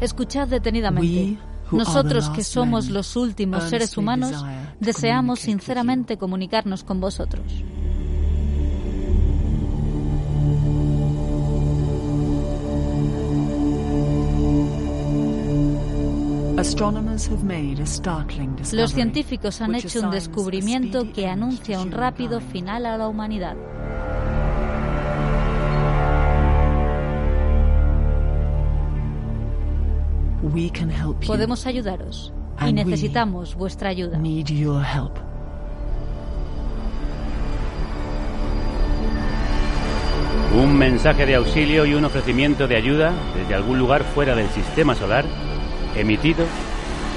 Escuchad detenidamente. Nosotros que somos los últimos seres humanos, deseamos sinceramente comunicarnos con vosotros. Los científicos han hecho un descubrimiento que anuncia un rápido final a la humanidad. Podemos ayudaros y necesitamos vuestra ayuda. Un mensaje de auxilio y un ofrecimiento de ayuda desde algún lugar fuera del sistema solar, emitido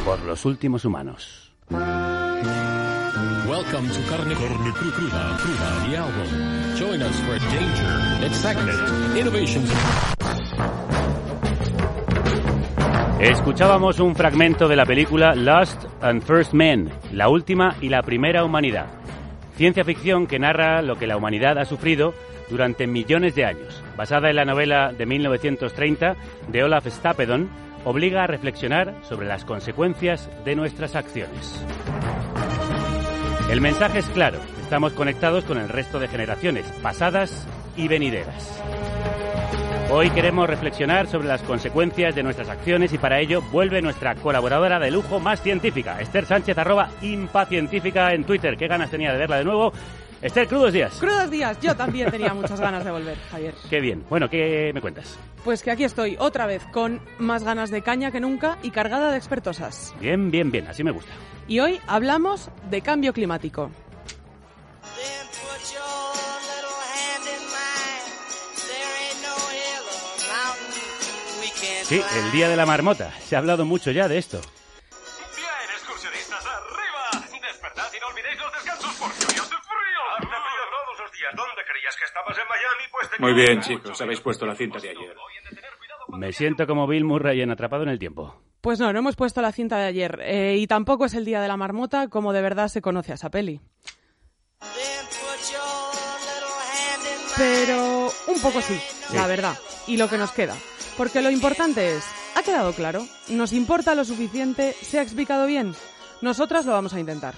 por los últimos humanos. Welcome to Carne, Carne Cruda, Cruda, the album. Join us for danger, excitement, innovations. Escuchábamos un fragmento de la película Lost and First Men, la última y la primera humanidad. Ciencia ficción que narra lo que la humanidad ha sufrido durante millones de años. Basada en la novela de 1930 de Olaf Stapledon, obliga a reflexionar sobre las consecuencias de nuestras acciones. El mensaje es claro, estamos conectados con el resto de generaciones, pasadas y venideras. Hoy queremos reflexionar sobre las consecuencias de nuestras acciones y para ello vuelve nuestra colaboradora de lujo más científica, Esther Sánchez, arroba impacientífica en Twitter. Qué ganas tenía de verla de nuevo. Esther, crudos días. Crudos días. Yo también tenía muchas ganas de volver, Javier. Qué bien. Bueno, ¿qué me cuentas? Pues que aquí estoy, otra vez, con más ganas de caña que nunca y cargada de expertosas. Bien, bien, bien. Así me gusta. Y hoy hablamos de cambio climático. Sí, el día de la marmota. Se ha hablado mucho ya de esto. Bien, excursionistas, arriba. Despertad y no olvidéis los descansos porque hoy hace frío. Hace frío todos los días. ¿Dónde creías que estabas en Miami? Pues te Muy bien, chicos. Habéis puesto la cinta de ayer. Me siento como Bill Murray en Atrapado en el Tiempo. Pues no, no hemos puesto la cinta de ayer. Eh, y tampoco es el día de la marmota como de verdad se conoce a esa peli. Pero un poco sí, la verdad. Y lo que nos queda. Porque lo importante es, ¿ha quedado claro? ¿Nos importa lo suficiente? ¿Se ha explicado bien? Nosotras lo vamos a intentar.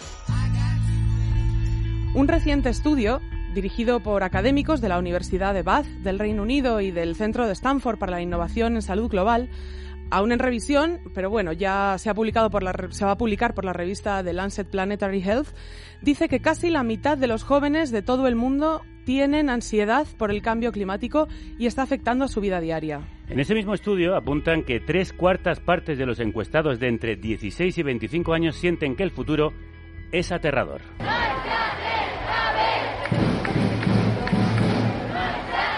Un reciente estudio dirigido por académicos de la Universidad de Bath del Reino Unido y del Centro de Stanford para la Innovación en Salud Global, aún en revisión, pero bueno, ya se ha publicado por la, se va a publicar por la revista The Lancet Planetary Health, dice que casi la mitad de los jóvenes de todo el mundo tienen ansiedad por el cambio climático y está afectando a su vida diaria. En ese mismo estudio apuntan que tres cuartas partes de los encuestados de entre 16 y 25 años sienten que el futuro es aterrador.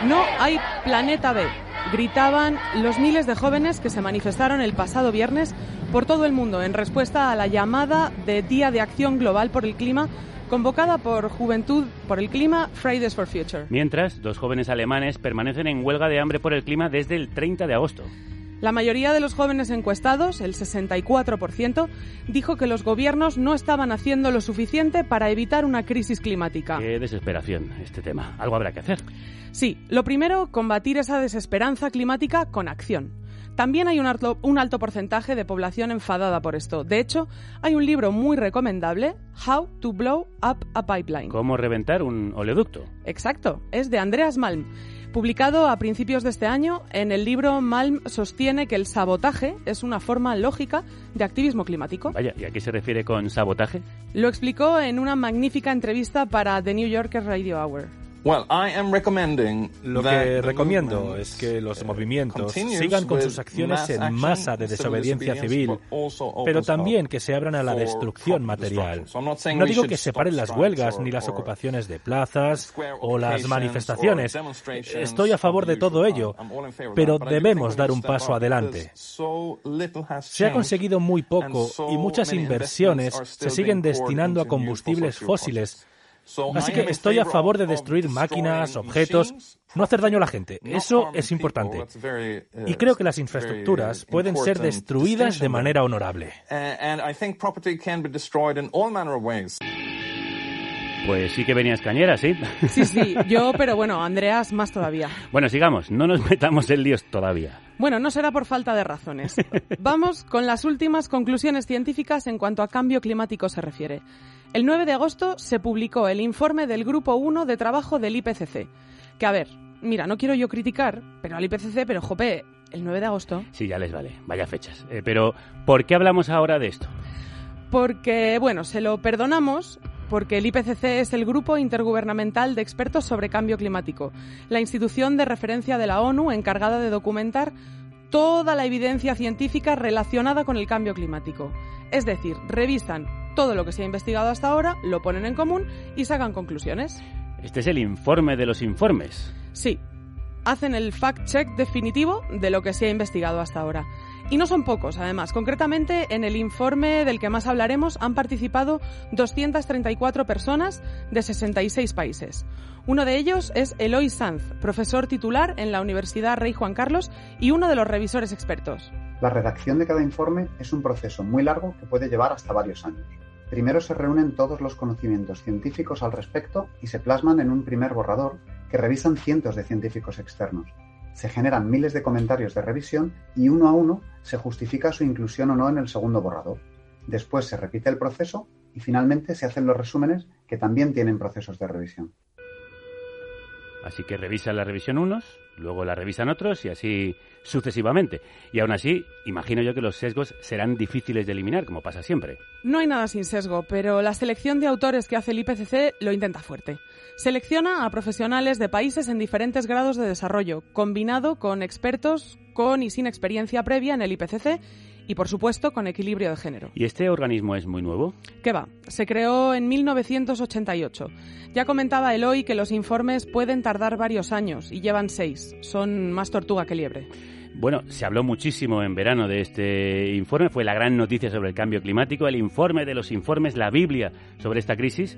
No hay planeta B, gritaban los miles de jóvenes que se manifestaron el pasado viernes por todo el mundo en respuesta a la llamada de Día de Acción Global por el Clima convocada por Juventud por el Clima Fridays for Future. Mientras, dos jóvenes alemanes permanecen en huelga de hambre por el clima desde el 30 de agosto. La mayoría de los jóvenes encuestados, el 64%, dijo que los gobiernos no estaban haciendo lo suficiente para evitar una crisis climática. Qué desesperación este tema. Algo habrá que hacer. Sí, lo primero, combatir esa desesperanza climática con acción. También hay un alto, un alto, porcentaje de población enfadada por esto. De hecho, hay un libro muy recomendable, How to Blow Up a Pipeline. ¿Cómo reventar un oleoducto? Exacto, es de Andreas Malm. Publicado a principios de este año, en el libro Malm sostiene que el sabotaje es una forma lógica de activismo climático. Vaya, ¿y a qué se refiere con sabotaje? Lo explicó en una magnífica entrevista para The New Yorker Radio Hour. Lo que recomiendo es que los movimientos sigan con sus acciones en masa de desobediencia civil, pero también que se abran a la destrucción material. No digo que separen las huelgas ni las ocupaciones de plazas o las manifestaciones. Estoy a favor de todo ello, pero debemos dar un paso adelante. Se ha conseguido muy poco y muchas inversiones se siguen destinando a combustibles fósiles Así que estoy a favor de destruir máquinas, objetos, no hacer daño a la gente. Eso es importante. Y creo que las infraestructuras pueden ser destruidas de manera honorable. Pues sí que venías cañera, ¿sí? Sí, sí, yo, pero bueno, Andreas más todavía. Bueno, sigamos, no nos metamos en líos todavía. Bueno, no será por falta de razones. Vamos con las últimas conclusiones científicas en cuanto a cambio climático se refiere. El 9 de agosto se publicó el informe del Grupo 1 de trabajo del IPCC. Que a ver, mira, no quiero yo criticar, pero al IPCC, pero jope, el 9 de agosto. Sí, ya les vale, vaya fechas. Eh, pero, ¿por qué hablamos ahora de esto? Porque, bueno, se lo perdonamos porque el IPCC es el Grupo Intergubernamental de Expertos sobre Cambio Climático, la institución de referencia de la ONU encargada de documentar toda la evidencia científica relacionada con el cambio climático. Es decir, revisan todo lo que se ha investigado hasta ahora, lo ponen en común y sacan conclusiones. Este es el informe de los informes. Sí, hacen el fact-check definitivo de lo que se ha investigado hasta ahora. Y no son pocos, además. Concretamente, en el informe del que más hablaremos han participado 234 personas de 66 países. Uno de ellos es Eloy Sanz, profesor titular en la Universidad Rey Juan Carlos y uno de los revisores expertos. La redacción de cada informe es un proceso muy largo que puede llevar hasta varios años. Primero se reúnen todos los conocimientos científicos al respecto y se plasman en un primer borrador que revisan cientos de científicos externos. Se generan miles de comentarios de revisión y uno a uno se justifica su inclusión o no en el segundo borrador. Después se repite el proceso y finalmente se hacen los resúmenes que también tienen procesos de revisión. Así que revisan la revisión unos, luego la revisan otros y así sucesivamente. Y aún así, imagino yo que los sesgos serán difíciles de eliminar, como pasa siempre. No hay nada sin sesgo, pero la selección de autores que hace el IPCC lo intenta fuerte. Selecciona a profesionales de países en diferentes grados de desarrollo, combinado con expertos con y sin experiencia previa en el IPCC y, por supuesto, con equilibrio de género. ¿Y este organismo es muy nuevo? ¿Qué va? Se creó en 1988. Ya comentaba Eloy que los informes pueden tardar varios años y llevan seis. Son más tortuga que liebre. Bueno, se habló muchísimo en verano de este informe, fue la gran noticia sobre el cambio climático, el informe de los informes, la Biblia sobre esta crisis.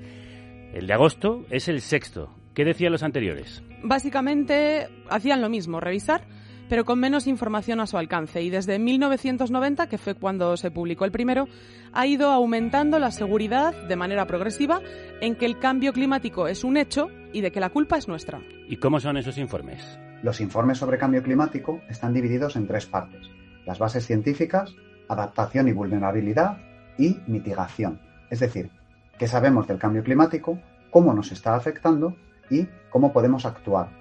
El de agosto es el sexto. ¿Qué decían los anteriores? Básicamente hacían lo mismo, revisar pero con menos información a su alcance. Y desde 1990, que fue cuando se publicó el primero, ha ido aumentando la seguridad de manera progresiva en que el cambio climático es un hecho y de que la culpa es nuestra. ¿Y cómo son esos informes? Los informes sobre cambio climático están divididos en tres partes. Las bases científicas, adaptación y vulnerabilidad y mitigación. Es decir, qué sabemos del cambio climático, cómo nos está afectando y cómo podemos actuar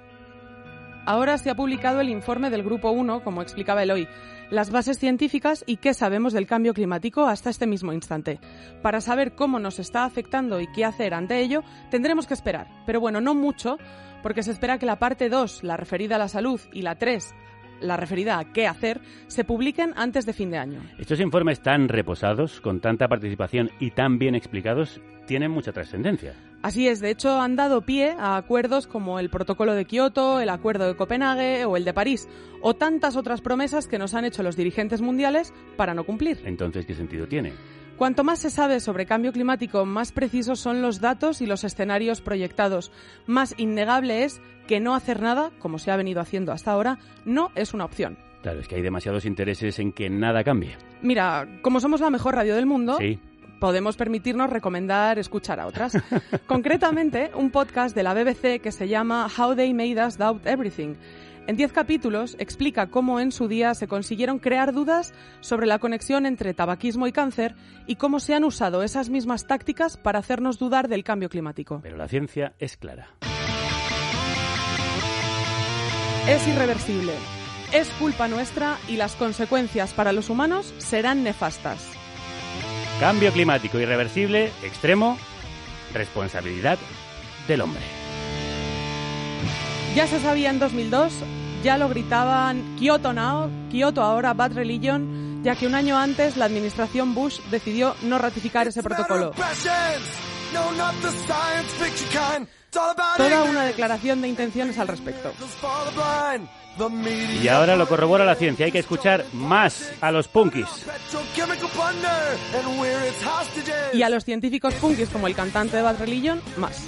Ahora se ha publicado el informe del Grupo 1, como explicaba Eloy, las bases científicas y qué sabemos del cambio climático hasta este mismo instante. Para saber cómo nos está afectando y qué hacer ante ello, tendremos que esperar. Pero bueno, no mucho, porque se espera que la parte 2, la referida a la salud, y la 3, la referida a qué hacer, se publiquen antes de fin de año. Estos informes tan reposados, con tanta participación y tan bien explicados, tienen mucha trascendencia. Así es, de hecho han dado pie a acuerdos como el Protocolo de Kioto, el Acuerdo de Copenhague o el de París, o tantas otras promesas que nos han hecho los dirigentes mundiales para no cumplir. Entonces, ¿qué sentido tiene? Cuanto más se sabe sobre cambio climático, más precisos son los datos y los escenarios proyectados. Más innegable es que no hacer nada, como se ha venido haciendo hasta ahora, no es una opción. Claro, es que hay demasiados intereses en que nada cambie. Mira, como somos la mejor radio del mundo, podemos permitirnos recomendar escuchar a otras. Concretamente, un podcast de la BBC que se llama How They Made Us Doubt Everything. En diez capítulos explica cómo en su día se consiguieron crear dudas sobre la conexión entre tabaquismo y cáncer y cómo se han usado esas mismas tácticas para hacernos dudar del cambio climático. Pero la ciencia es clara. Es irreversible. Es culpa nuestra y las consecuencias para los humanos serán nefastas. Cambio climático irreversible, extremo, responsabilidad del hombre. Ya se sabía en 2002, ya lo gritaban Kyoto Now, Kyoto ahora, Bad Religion, ya que un año antes la administración Bush decidió no ratificar ese protocolo. Toda una declaración de intenciones al respecto. Y ahora lo corrobora la ciencia, hay que escuchar más a los punkis. Y a los científicos punkis como el cantante de Bad Religion, más.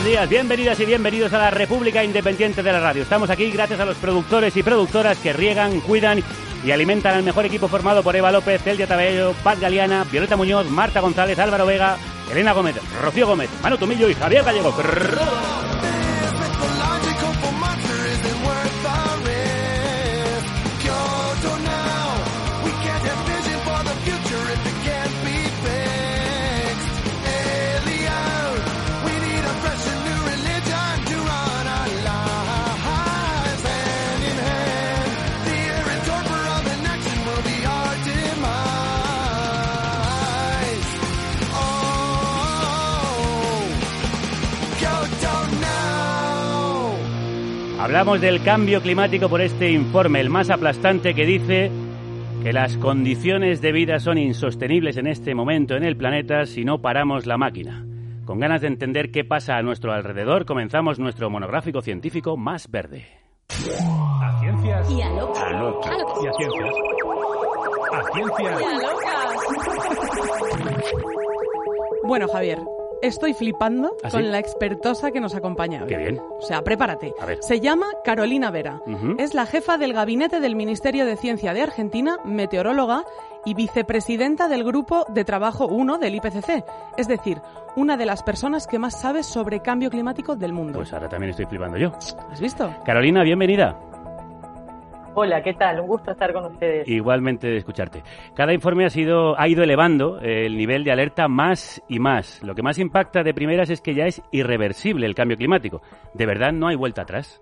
Buenos días, bienvenidas y bienvenidos a la República Independiente de la Radio. Estamos aquí gracias a los productores y productoras que riegan, cuidan y alimentan al mejor equipo formado por Eva López, Celia Tabello, Paz Galeana, Violeta Muñoz, Marta González, Álvaro Vega, Elena Gómez, Rocío Gómez, Manu Tomillo y Javier Gallego. Hablamos del cambio climático por este informe, el más aplastante que dice que las condiciones de vida son insostenibles en este momento en el planeta si no paramos la máquina. Con ganas de entender qué pasa a nuestro alrededor, comenzamos nuestro monográfico científico más verde. A ciencias. Y a locas. A locas. Y a ciencias. A ciencias. Y a locas. Bueno, Javier, Estoy flipando ¿Ah, con la expertosa que nos acompaña hoy. Qué bien. O sea, prepárate. A ver. Se llama Carolina Vera. Es la jefa del gabinete del Ministerio de Ciencia de Argentina, meteoróloga y vicepresidenta del Grupo de Trabajo 1 del IPCC. Es decir, una de las personas que más sabe sobre cambio climático del mundo. Pues ahora también estoy flipando yo. ¿Has visto? Carolina, bienvenida. Hola, ¿qué tal? Un gusto estar con ustedes. Igualmente de escucharte. Cada informe ha sido ha ido elevando eh, el nivel de alerta más y más. Lo que más impacta de primeras es que ya es irreversible el cambio climático. De verdad no hay vuelta atrás.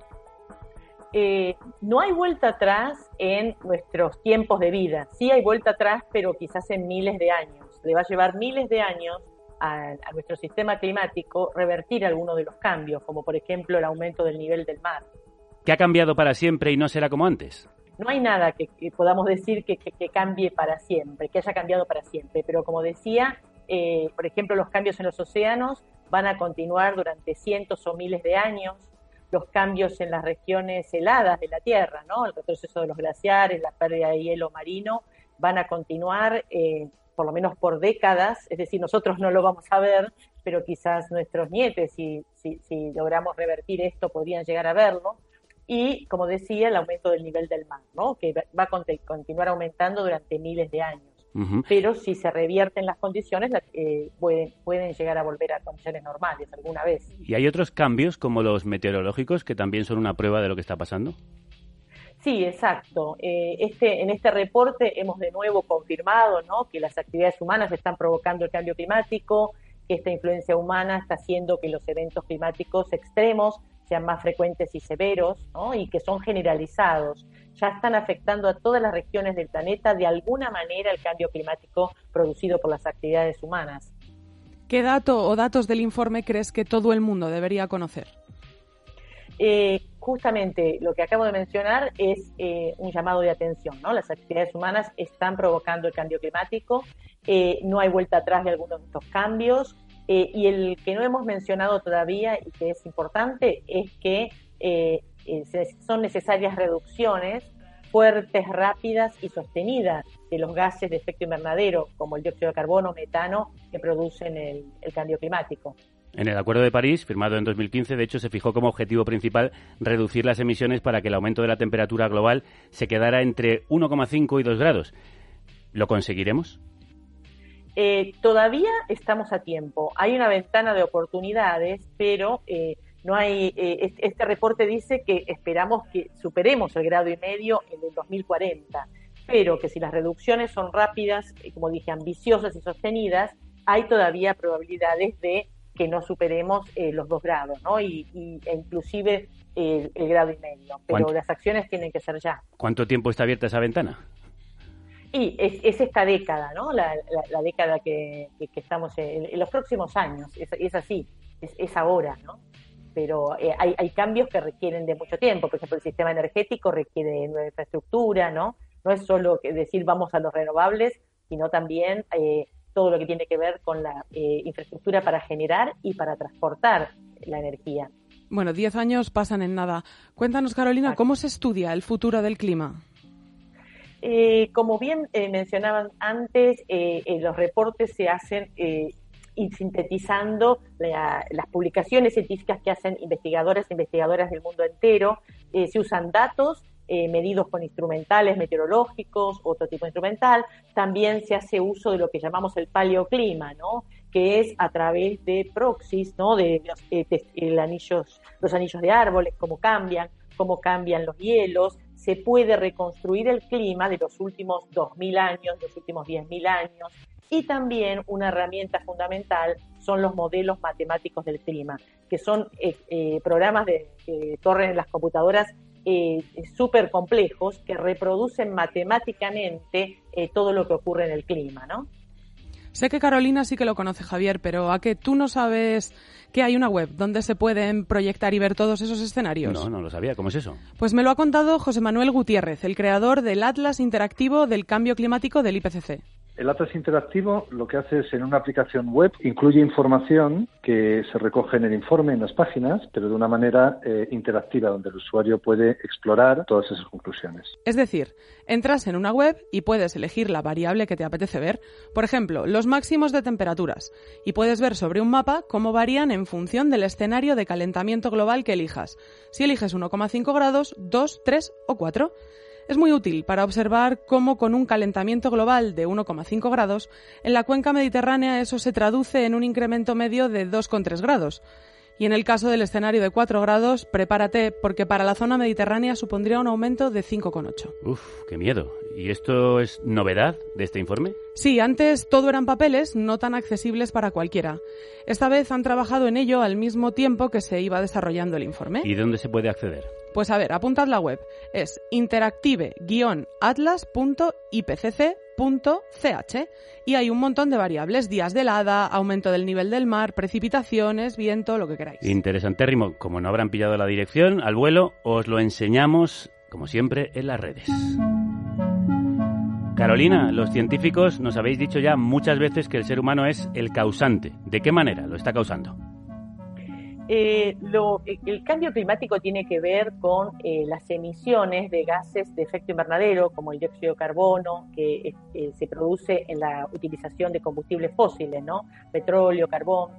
Eh, no hay vuelta atrás en nuestros tiempos de vida. Sí hay vuelta atrás, pero quizás en miles de años. Le va a llevar miles de años a, a nuestro sistema climático revertir algunos de los cambios, como por ejemplo el aumento del nivel del mar. ¿Qué ha cambiado para siempre y no será como antes? No hay nada que, que podamos decir que, que- que cambie para siempre, que haya cambiado para siempre, pero como decía, eh, por ejemplo, los cambios en los océanos van a continuar durante cientos o miles de años, los cambios en las regiones heladas de la Tierra, ¿no? el retroceso de los glaciares, la pérdida de hielo marino, van a continuar eh, por lo menos por décadas, es decir, nosotros no lo vamos a ver, pero quizás nuestros nietes, si logramos revertir esto, podrían llegar a verlo y, como decía, el aumento del nivel del mar, ¿no? que va a continuar aumentando durante miles de años. Pero si se revierten las condiciones, eh, pueden, pueden llegar a volver a condiciones normales alguna vez. ¿Y hay otros cambios como los meteorológicos que también son una prueba de lo que está pasando? Sí, exacto. Eh, este, en este reporte hemos de nuevo confirmado ¿no? que las actividades humanas están provocando el cambio climático, que esta influencia humana está haciendo que los eventos climáticos extremos sean más frecuentes y severos y que son generalizados. Ya están afectando a todas las regiones del planeta de alguna manera el cambio climático producido por las actividades humanas. ¿Qué dato o datos del informe crees que todo el mundo debería conocer? Eh, justamente lo que acabo de mencionar es eh, un llamado de atención. ¿no? Las actividades humanas están provocando el cambio climático, eh, no hay vuelta atrás de algunos de estos cambios, eh, y el que no hemos mencionado todavía y que es importante es que eh, eh, son necesarias reducciones fuertes, rápidas y sostenidas de los gases de efecto invernadero, como el dióxido de carbono, metano, que producen el, el cambio climático. En el Acuerdo de París, firmado en 2015, de hecho, se fijó como objetivo principal reducir las emisiones para que el aumento de la temperatura global se quedara entre 1,5 y 2 grados. ¿Lo conseguiremos? Eh, todavía estamos a tiempo. Hay una ventana de oportunidades, pero eh, no hay. Eh, este reporte dice que esperamos que superemos el grado y medio en el 2040, pero que si las reducciones son rápidas, como dije, ambiciosas y sostenidas, hay todavía probabilidades de que no superemos los dos grados, ¿no? Y, e inclusive el, grado y medio. Pero las acciones tienen que ser ya. ¿Cuánto tiempo está abierta esa ventana? Y es, esta década, ¿no? La, década que, estamos en, los próximos años, es, así, es, ahora, ¿no? Pero eh, hay, cambios que requieren de mucho tiempo, por ejemplo, el sistema energético requiere nueva infraestructura, ¿no? No es solo decir vamos a los renovables, sino también eh, todo lo que tiene que ver con la eh, infraestructura para generar y para transportar la energía. Bueno, diez años pasan en nada. Cuéntanos, Carolina, ¿cómo se estudia el futuro del clima? Eh, como bien eh, mencionaban antes, eh, los reportes se hacen sintetizando las publicaciones científicas que hacen investigadores e investigadoras del mundo entero. se usan datos medidos con instrumentales meteorológicos, otro tipo de instrumental. También se hace uso de lo que llamamos el paleoclima, ¿no? que es a través de proxies, ¿no? de los, anillos, los anillos de árboles, cómo cambian, cómo cambian los hielos, se puede reconstruir el clima de los últimos 2.000 años, de los últimos 10.000 años, y también una herramienta fundamental son los modelos matemáticos del clima, que son eh, eh, programas de, que corren en las computadoras eh, súper complejos que reproducen matemáticamente todo lo que ocurre en el clima, ¿no? Sé que Carolina sí que lo conoce, Javier, pero ¿a que tú no sabes que hay una web donde se pueden proyectar y ver todos esos escenarios? No, no lo sabía. ¿Cómo es eso? Pues me lo ha contado José Manuel Gutiérrez, el creador del Atlas Interactivo del Cambio Climático del IPCC. El Atlas Interactivo lo que hace es en una aplicación web incluye información que se recoge en el informe, en las páginas, pero de una manera eh, interactiva donde el usuario puede explorar todas esas conclusiones. Es decir, entras en una web y puedes elegir la variable que te apetece ver, por ejemplo, los máximos de temperaturas, y puedes ver sobre un mapa cómo varían en función del escenario de calentamiento global que elijas. Si eliges 1,5 grados, 2, 3 o 4. Es muy útil para observar cómo con un calentamiento global de 1,5 grados, en la cuenca mediterránea eso se traduce en un incremento medio de 2,3 grados. Y en el caso del escenario de 4 grados, prepárate porque para la zona mediterránea supondría un aumento de 5,8. Uf, qué miedo. ¿Y esto es novedad de este informe? Sí, antes todo eran papeles no tan accesibles para cualquiera. Esta vez han trabajado en ello al mismo tiempo que se iba desarrollando el informe. ¿Y dónde se puede acceder? Pues a ver, apuntad la web. Es interactive-atlas.ipcc.ch y hay un montón de variables, días de helada, aumento del nivel del mar, precipitaciones, viento, lo que queráis. Interesantérrimo. Como no habrán pillado la dirección al vuelo, os lo enseñamos, como siempre, en las redes. Carolina, los científicos nos habéis dicho ya muchas veces que el ser humano es el causante. ¿De qué manera lo está causando? Eh, lo, el cambio climático tiene que ver con eh, las emisiones de gases de efecto invernadero, como el dióxido de carbono, que eh, se produce en la utilización de combustibles fósiles, ¿no? Petróleo, carbón.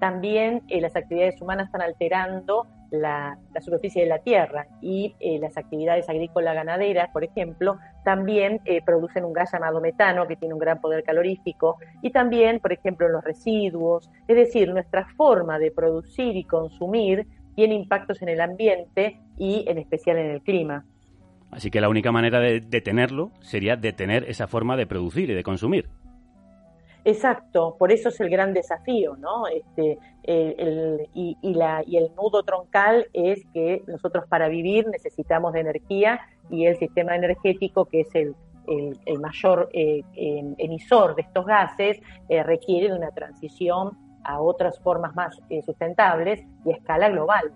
también las actividades humanas están alterando la, superficie de la tierra y eh, las actividades agrícolas ganaderas, por ejemplo, también eh, producen un gas llamado metano que tiene un gran poder calorífico y también, por ejemplo, los residuos. Es decir, nuestra forma de producir y consumir tiene impactos en el ambiente y en especial en el clima. Así que la única manera de detenerlo sería detener esa forma de producir y de consumir. Exacto, por eso es el gran desafío, ¿no? Este, el, y, el nudo troncal es que nosotros para vivir necesitamos de energía y el sistema energético, que es el, el, mayor eh, emisor de estos gases, eh, requiere de una transición a otras formas más eh, sustentables y a escala global.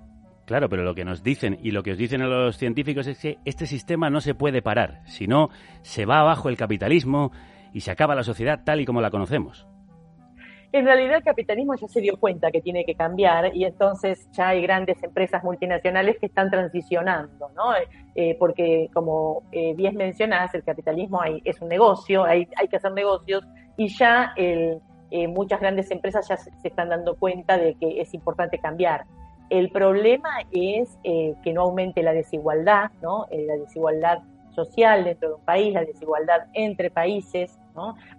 Claro, pero lo que nos dicen y lo que os dicen los científicos es que este sistema no se puede parar, si no se va abajo el capitalismo y se acaba la sociedad tal y como la conocemos. En realidad el capitalismo ya se dio cuenta que tiene que cambiar y entonces ya hay grandes empresas multinacionales que están transicionando, ¿no? Eh, eh, porque como eh, bien mencionás, el capitalismo es un negocio, hay, hay que hacer negocios y ya muchas grandes empresas ya se, están dando cuenta de que es importante cambiar. El problema es que no aumente la desigualdad, ¿no? la desigualdad social dentro de un país, la desigualdad entre países,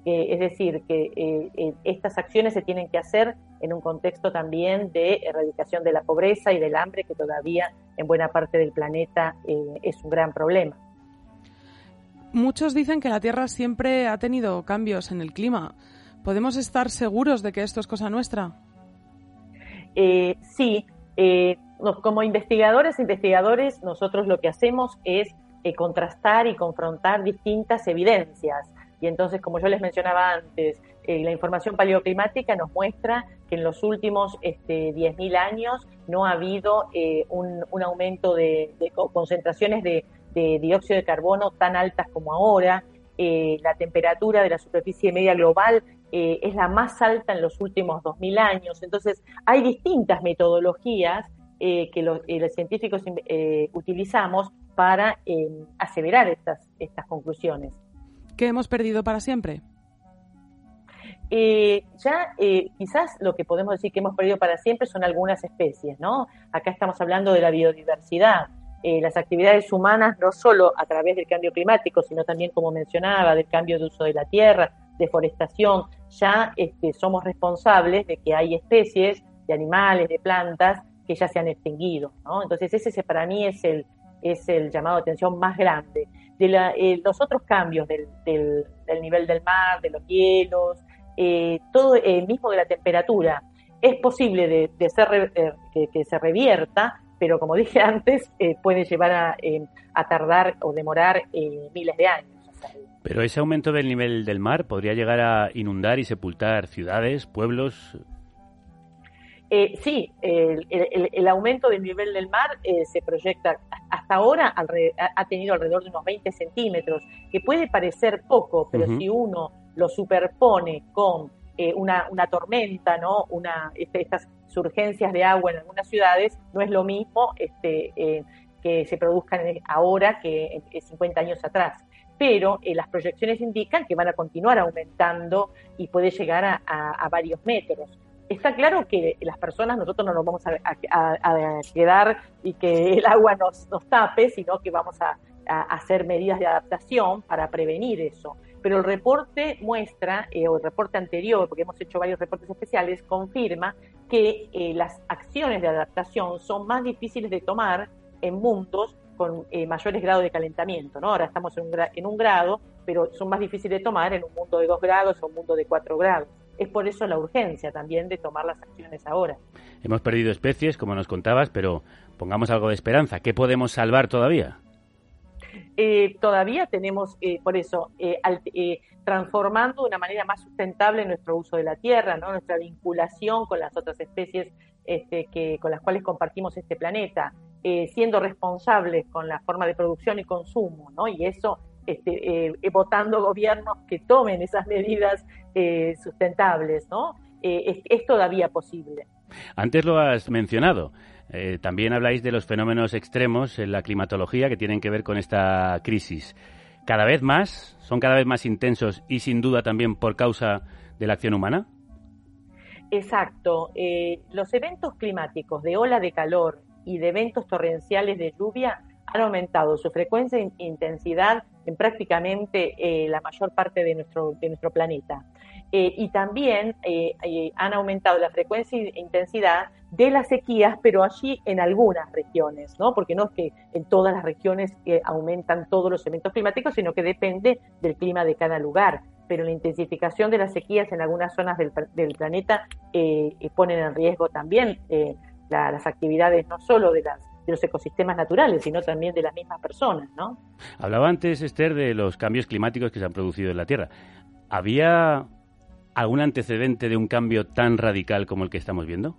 es decir, que eh, eh, estas acciones se tienen que hacer en un contexto también de erradicación de la pobreza y del hambre, que todavía en buena parte del planeta eh, es un gran problema. Muchos dicen que la Tierra siempre ha tenido cambios en el clima. ¿Podemos estar seguros de que esto es cosa nuestra? sí, como investigadores, investigadores, nosotros lo que hacemos es contrastar y confrontar distintas evidencias. Y entonces, como yo les mencionaba antes, eh, la información paleoclimática nos muestra que en los últimos este, 10.000 años no ha habido eh, un, aumento de, concentraciones de, dióxido de carbono tan altas como ahora. Eh, la temperatura de la superficie media global es la más alta en los últimos 2.000 años. Entonces, hay distintas metodologías que los, científicos utilizamos para aseverar estas, estas conclusiones. ¿Qué hemos perdido para siempre? Eh, ya eh, quizás lo que podemos decir que hemos perdido para siempre son algunas especies, ¿no? Acá estamos hablando de la biodiversidad. Eh, las actividades humanas, no solo a través del cambio climático, sino también, como mencionaba, del cambio de uso de la tierra, deforestación, ya este, somos responsables de que hay especies de animales, de plantas, que ya se han extinguido, ¿no? Entonces ese para mí es el, es el llamado de atención más grande de eh, los otros cambios del, del, nivel del mar, de los hielos, eh, todo eh, mismo de la temperatura. Es posible de, ser, que, se revierta, pero como dije antes, puede llevar a, a, tardar o demorar miles de años. Pero ese aumento del nivel del mar podría llegar a inundar y sepultar ciudades, pueblos, eh, sí, el, aumento del nivel del mar eh, se proyecta hasta ahora ha tenido alrededor de unos 20 centímetros, que puede parecer poco, pero si uno lo superpone con eh, una, una, ¿no? Una, este, estas surgencias de agua en algunas ciudades, no es lo mismo este, que se produzcan ahora que 50 años atrás. Pero las proyecciones indican que van a continuar aumentando y puede llegar a varios metros está claro que las personas, nosotros no nos vamos a, quedar y que el agua nos, tape, sino que vamos a, hacer medidas de adaptación para prevenir eso. Pero el reporte muestra, eh, o el reporte anterior, porque hemos hecho varios reportes especiales, confirma que eh, las acciones de adaptación son más difíciles de tomar en mundos con eh, mayores grados de calentamiento. ¿no? Ahora estamos en un, en un grado, pero son más difíciles de tomar en un mundo de 2 grados o un mundo de 4 grados es por eso la urgencia también de tomar las acciones ahora. Hemos perdido especies, como nos contabas, pero pongamos algo de esperanza. ¿Qué podemos salvar todavía? Eh, todavía tenemos, eh, por eso, eh, transformando de una manera más sustentable nuestro uso de la tierra, ¿no? nuestra vinculación con las otras especies este, que, con las cuales compartimos este planeta, siendo responsables con la forma de producción y consumo, ¿no? y eso este, votando gobiernos que tomen esas medidas eh, sustentables, ¿no? Eh, es, todavía posible. Antes lo has mencionado. Eh, también habláis de los fenómenos extremos en la climatología que tienen que ver con esta crisis. Cada vez más, son cada vez más intensos y sin duda también por causa de la acción humana. Exacto. los eventos climáticos de ola de calor y de eventos torrenciales de lluvia han aumentado su frecuencia e intensidad en prácticamente la mayor parte de nuestro, de nuestro planeta. Eh, y también eh, eh, han aumentado la frecuencia e intensidad de las sequías, pero allí en algunas regiones, ¿no? Porque no es que en todas las regiones aumentan todos los eventos climáticos, sino que depende del clima de cada lugar. pero la intensificación de las sequías en algunas zonas del, planeta eh, ponen en riesgo también las actividades no solo de las de los ecosistemas naturales, sino también de las mismas personas, ¿no? Hablaba antes, Esther, de los cambios climáticos que se han producido en la Tierra. ¿Había algún antecedente de un cambio tan radical como el que estamos viendo?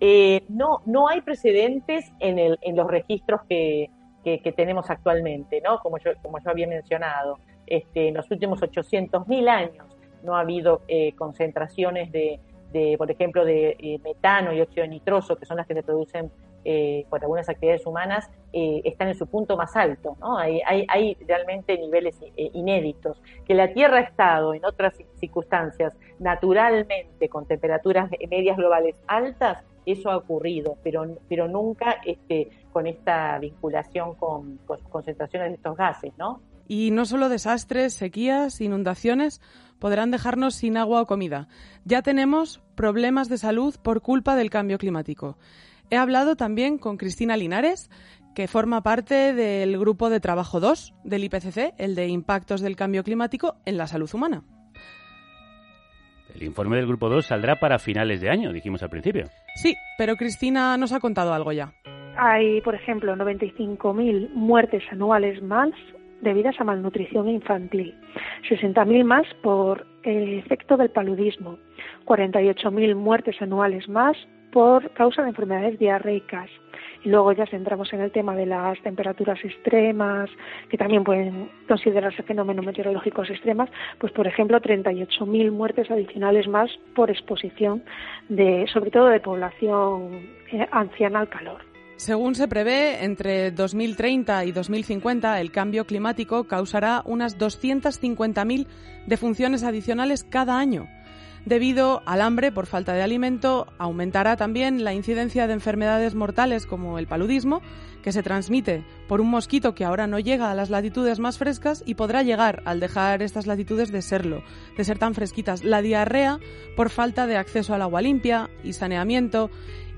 Eh, no, no hay precedentes en, el, en los registros que, que, tenemos actualmente, ¿no? Como yo, como yo había mencionado. Este, en los últimos 800.000 años no ha habido eh, concentraciones de, de, por ejemplo, de eh, metano y óxido nitroso, que son las que se producen eh, por algunas actividades humanas, eh, están en su punto más alto. ¿no? Hay, hay, hay realmente niveles eh, inéditos. Que la Tierra ha estado en otras circunstancias naturalmente con temperaturas medias globales altas, eso ha ocurrido, pero, pero nunca este, con esta vinculación con, con concentraciones de estos gases, ¿no? Y no solo desastres, sequías, inundaciones podrán dejarnos sin agua o comida. Ya tenemos problemas de salud por culpa del cambio climático. He hablado también con Cristina Linares, que forma parte del grupo de trabajo 2 del IPCC, el de impactos del cambio climático en la salud humana. El informe del grupo 2 saldrá para finales de año, dijimos al principio. Sí, pero Cristina nos ha contado algo ya. Hay, por ejemplo, 95.000 muertes anuales más debidas a malnutrición infantil, 60.000 más por el efecto del paludismo, 48.000 muertes anuales más por causa de enfermedades diarreicas. Y luego ya entramos en el tema de las temperaturas extremas, que también pueden considerarse fenómenos meteorológicos extremas, pues por ejemplo 38.000 muertes adicionales más por exposición de, sobre todo de población eh, anciana al calor. Según se prevé, entre 2030 y 2050 el cambio climático causará unas 250.000 defunciones adicionales cada año Debido al hambre por falta de alimento, aumentará también la incidencia de enfermedades mortales como el paludismo, que se transmite por un mosquito que ahora no llega a las latitudes más frescas y podrá llegar al dejar estas latitudes de serlo, de ser tan fresquitas. La diarrea por falta de acceso al agua limpia y saneamiento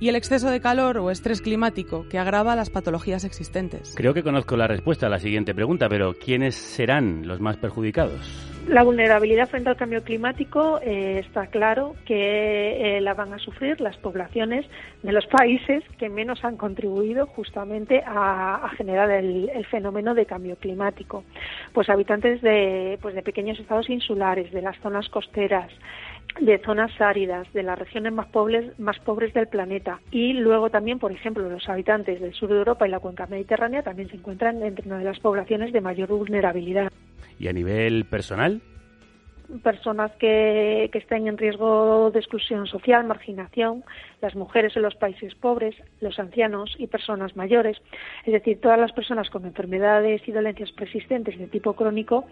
y el exceso de calor o estrés climático que agrava las patologías existentes. Creo que conozco la respuesta a la siguiente pregunta, pero ¿quiénes serán los más perjudicados? La vulnerabilidad frente al cambio climático eh, está claro que eh, la van a sufrir las poblaciones de los países que menos han contribuido justamente a, generar el, el, fenómeno de cambio climático. Pues habitantes de, pues de pequeños estados insulares, de las zonas costeras, de zonas áridas, de las regiones más pobres, más pobres del planeta. Y luego también, por ejemplo, los habitantes del sur de Europa y la cuenca mediterránea también se encuentran entre una de las poblaciones de mayor vulnerabilidad. ¿Y a nivel personal? Personas que, que estén en riesgo de exclusión social, marginación, las mujeres en los países pobres, los ancianos y personas mayores, es decir, todas las personas con enfermedades y dolencias persistentes de tipo crónico,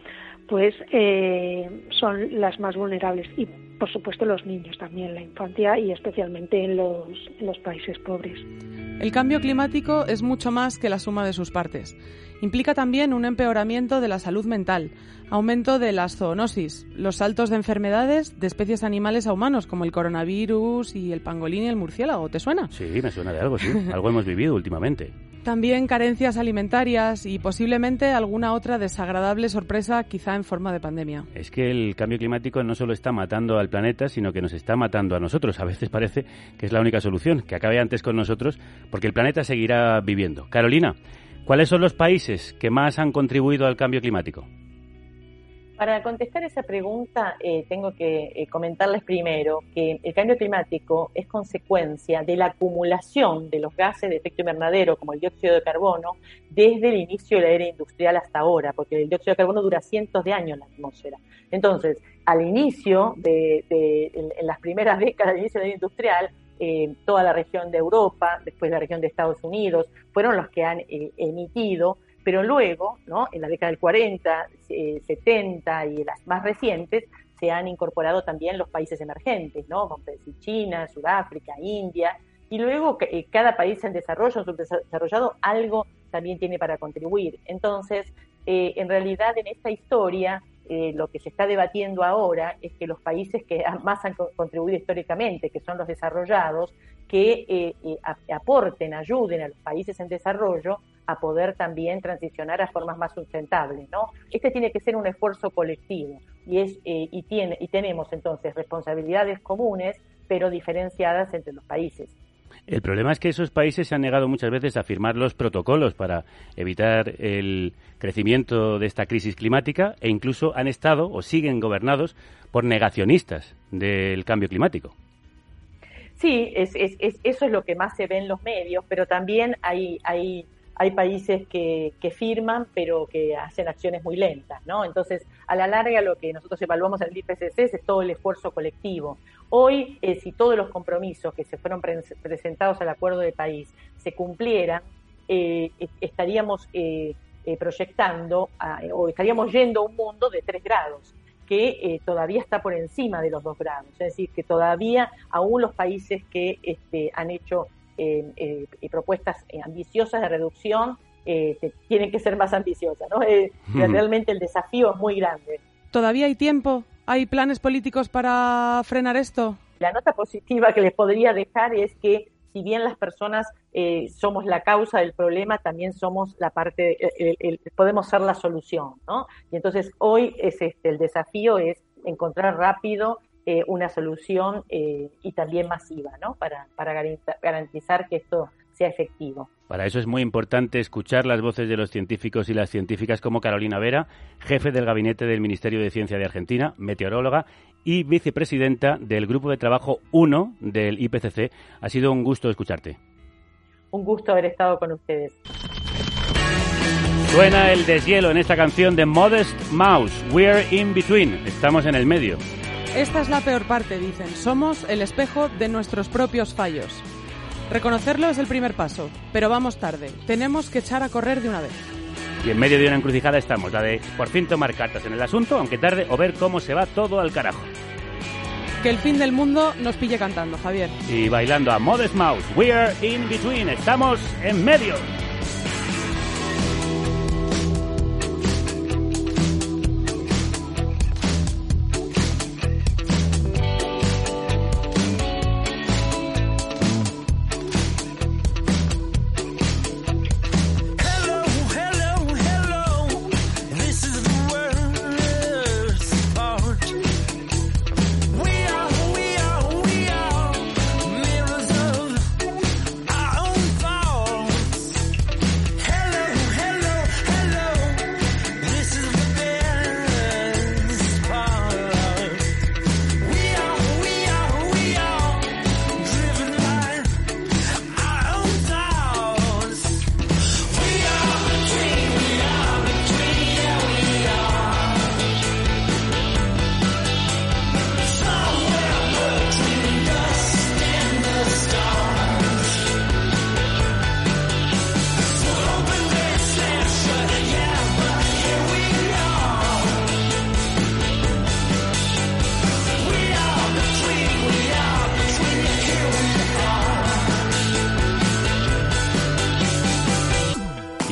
pues eh, son las más vulnerables y, por supuesto, los niños también, la infancia y especialmente en los, en los países pobres. El cambio climático es mucho más que la suma de sus partes. Implica también un empeoramiento de la salud mental, aumento de las zoonosis, los saltos de enfermedades de especies animales a humanos, como el coronavirus y el pangolín y el murciélago. ¿Te suena? Sí, me suena de algo, sí. algo hemos vivido últimamente. También carencias alimentarias y posiblemente alguna otra desagradable sorpresa, quizá en forma de pandemia. Es que el cambio climático no solo está matando al planeta, sino que nos está matando a nosotros. A veces parece que es la única solución, que acabe antes con nosotros, porque el planeta seguirá viviendo. Carolina, ¿cuáles son los países que más han contribuido al cambio climático? Para contestar esa pregunta, eh, tengo que eh, comentarles primero que el cambio climático es consecuencia de la acumulación de los gases de efecto invernadero, como el dióxido de carbono, desde el inicio de la era industrial hasta ahora, porque el dióxido de carbono dura cientos de años en la atmósfera. Entonces, al inicio, de, en, las primeras décadas del inicio de la era industrial, eh, toda la región de Europa, después la región de Estados Unidos, fueron los que han emitido pero luego, ¿no? en la década del 40, 70 eh, y las más recientes, se han incorporado también los países emergentes, ¿no? como China, Sudáfrica, India, y luego eh, cada país en desarrollo, subdesarrollado, algo también tiene para contribuir. Entonces, eh, en realidad en esta historia, lo que se está debatiendo ahora es que los países que más han contribuido históricamente, que son los desarrollados, que aporten, ayuden a los países en desarrollo a poder también transicionar a formas más sustentables, ¿no? Este tiene que ser un esfuerzo colectivo y es eh, y tiene y tenemos entonces responsabilidades comunes pero diferenciadas entre los países. El problema es que esos países se han negado muchas veces a firmar los protocolos para evitar el crecimiento de esta crisis climática e incluso han estado o siguen gobernados por negacionistas del cambio climático. Sí, es, es, eso es lo que más se ve en los medios, pero también hay, hay, hay países que, firman, pero que hacen acciones muy lentas, ¿no? Entonces, a la larga, lo que nosotros evaluamos en el IPCC es todo el esfuerzo colectivo. Hoy, eh, si todos los compromisos que se fueron presentados al acuerdo de país se cumplieran, eh, estaríamos eh, proyectando o estaríamos yendo a un mundo de tres grados que todavía está por encima de los dos grados. Es decir, que todavía aún los países que este, han hecho propuestas ambiciosas de reducción tienen que ser más ambiciosas. ¿no? realmente el desafío es muy grande. ¿Todavía hay tiempo? ¿Hay planes políticos para frenar esto? La nota positiva que les podría dejar es que si bien las personas eh, somos la causa del problema, también somos la parte, podemos ser la solución, ¿no? Y entonces hoy es este, el desafío es encontrar rápido eh, una solución eh, y también masiva, ¿no? Para, para garantizar que esto sea efectivo. Para eso es muy importante escuchar las voces de los científicos y las científicas como Carolina Vera, jefe del gabinete del Ministerio de Ciencia de Argentina, meteoróloga y vicepresidenta del Grupo de Trabajo 1 del IPCC. Ha sido un gusto escucharte. Un gusto haber estado con ustedes. Suena el deshielo en esta canción de Modest Mouse, We're in Between, estamos en el medio. Esta es la peor parte, dicen. Somos el espejo de nuestros propios fallos. Reconocerlo es el primer paso, pero vamos tarde. Tenemos que echar a correr de una vez. Y en medio de una encrucijada estamos, la de por fin tomar cartas en el asunto, aunque tarde, o ver cómo se va todo al carajo. Que el fin del mundo nos pille cantando, Javier. Y bailando a Modest Mouse, We're in Between, estamos en medio.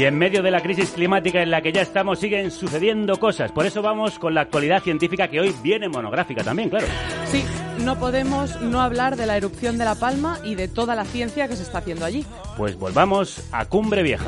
En medio de la crisis climática en la que ya estamos siguen sucediendo cosas. Por eso vamos con la actualidad científica que hoy viene monográfica también, claro. Sí, no podemos no hablar de la erupción de La Palma y de toda la ciencia que se está haciendo allí. Pues volvamos a Cumbre Vieja.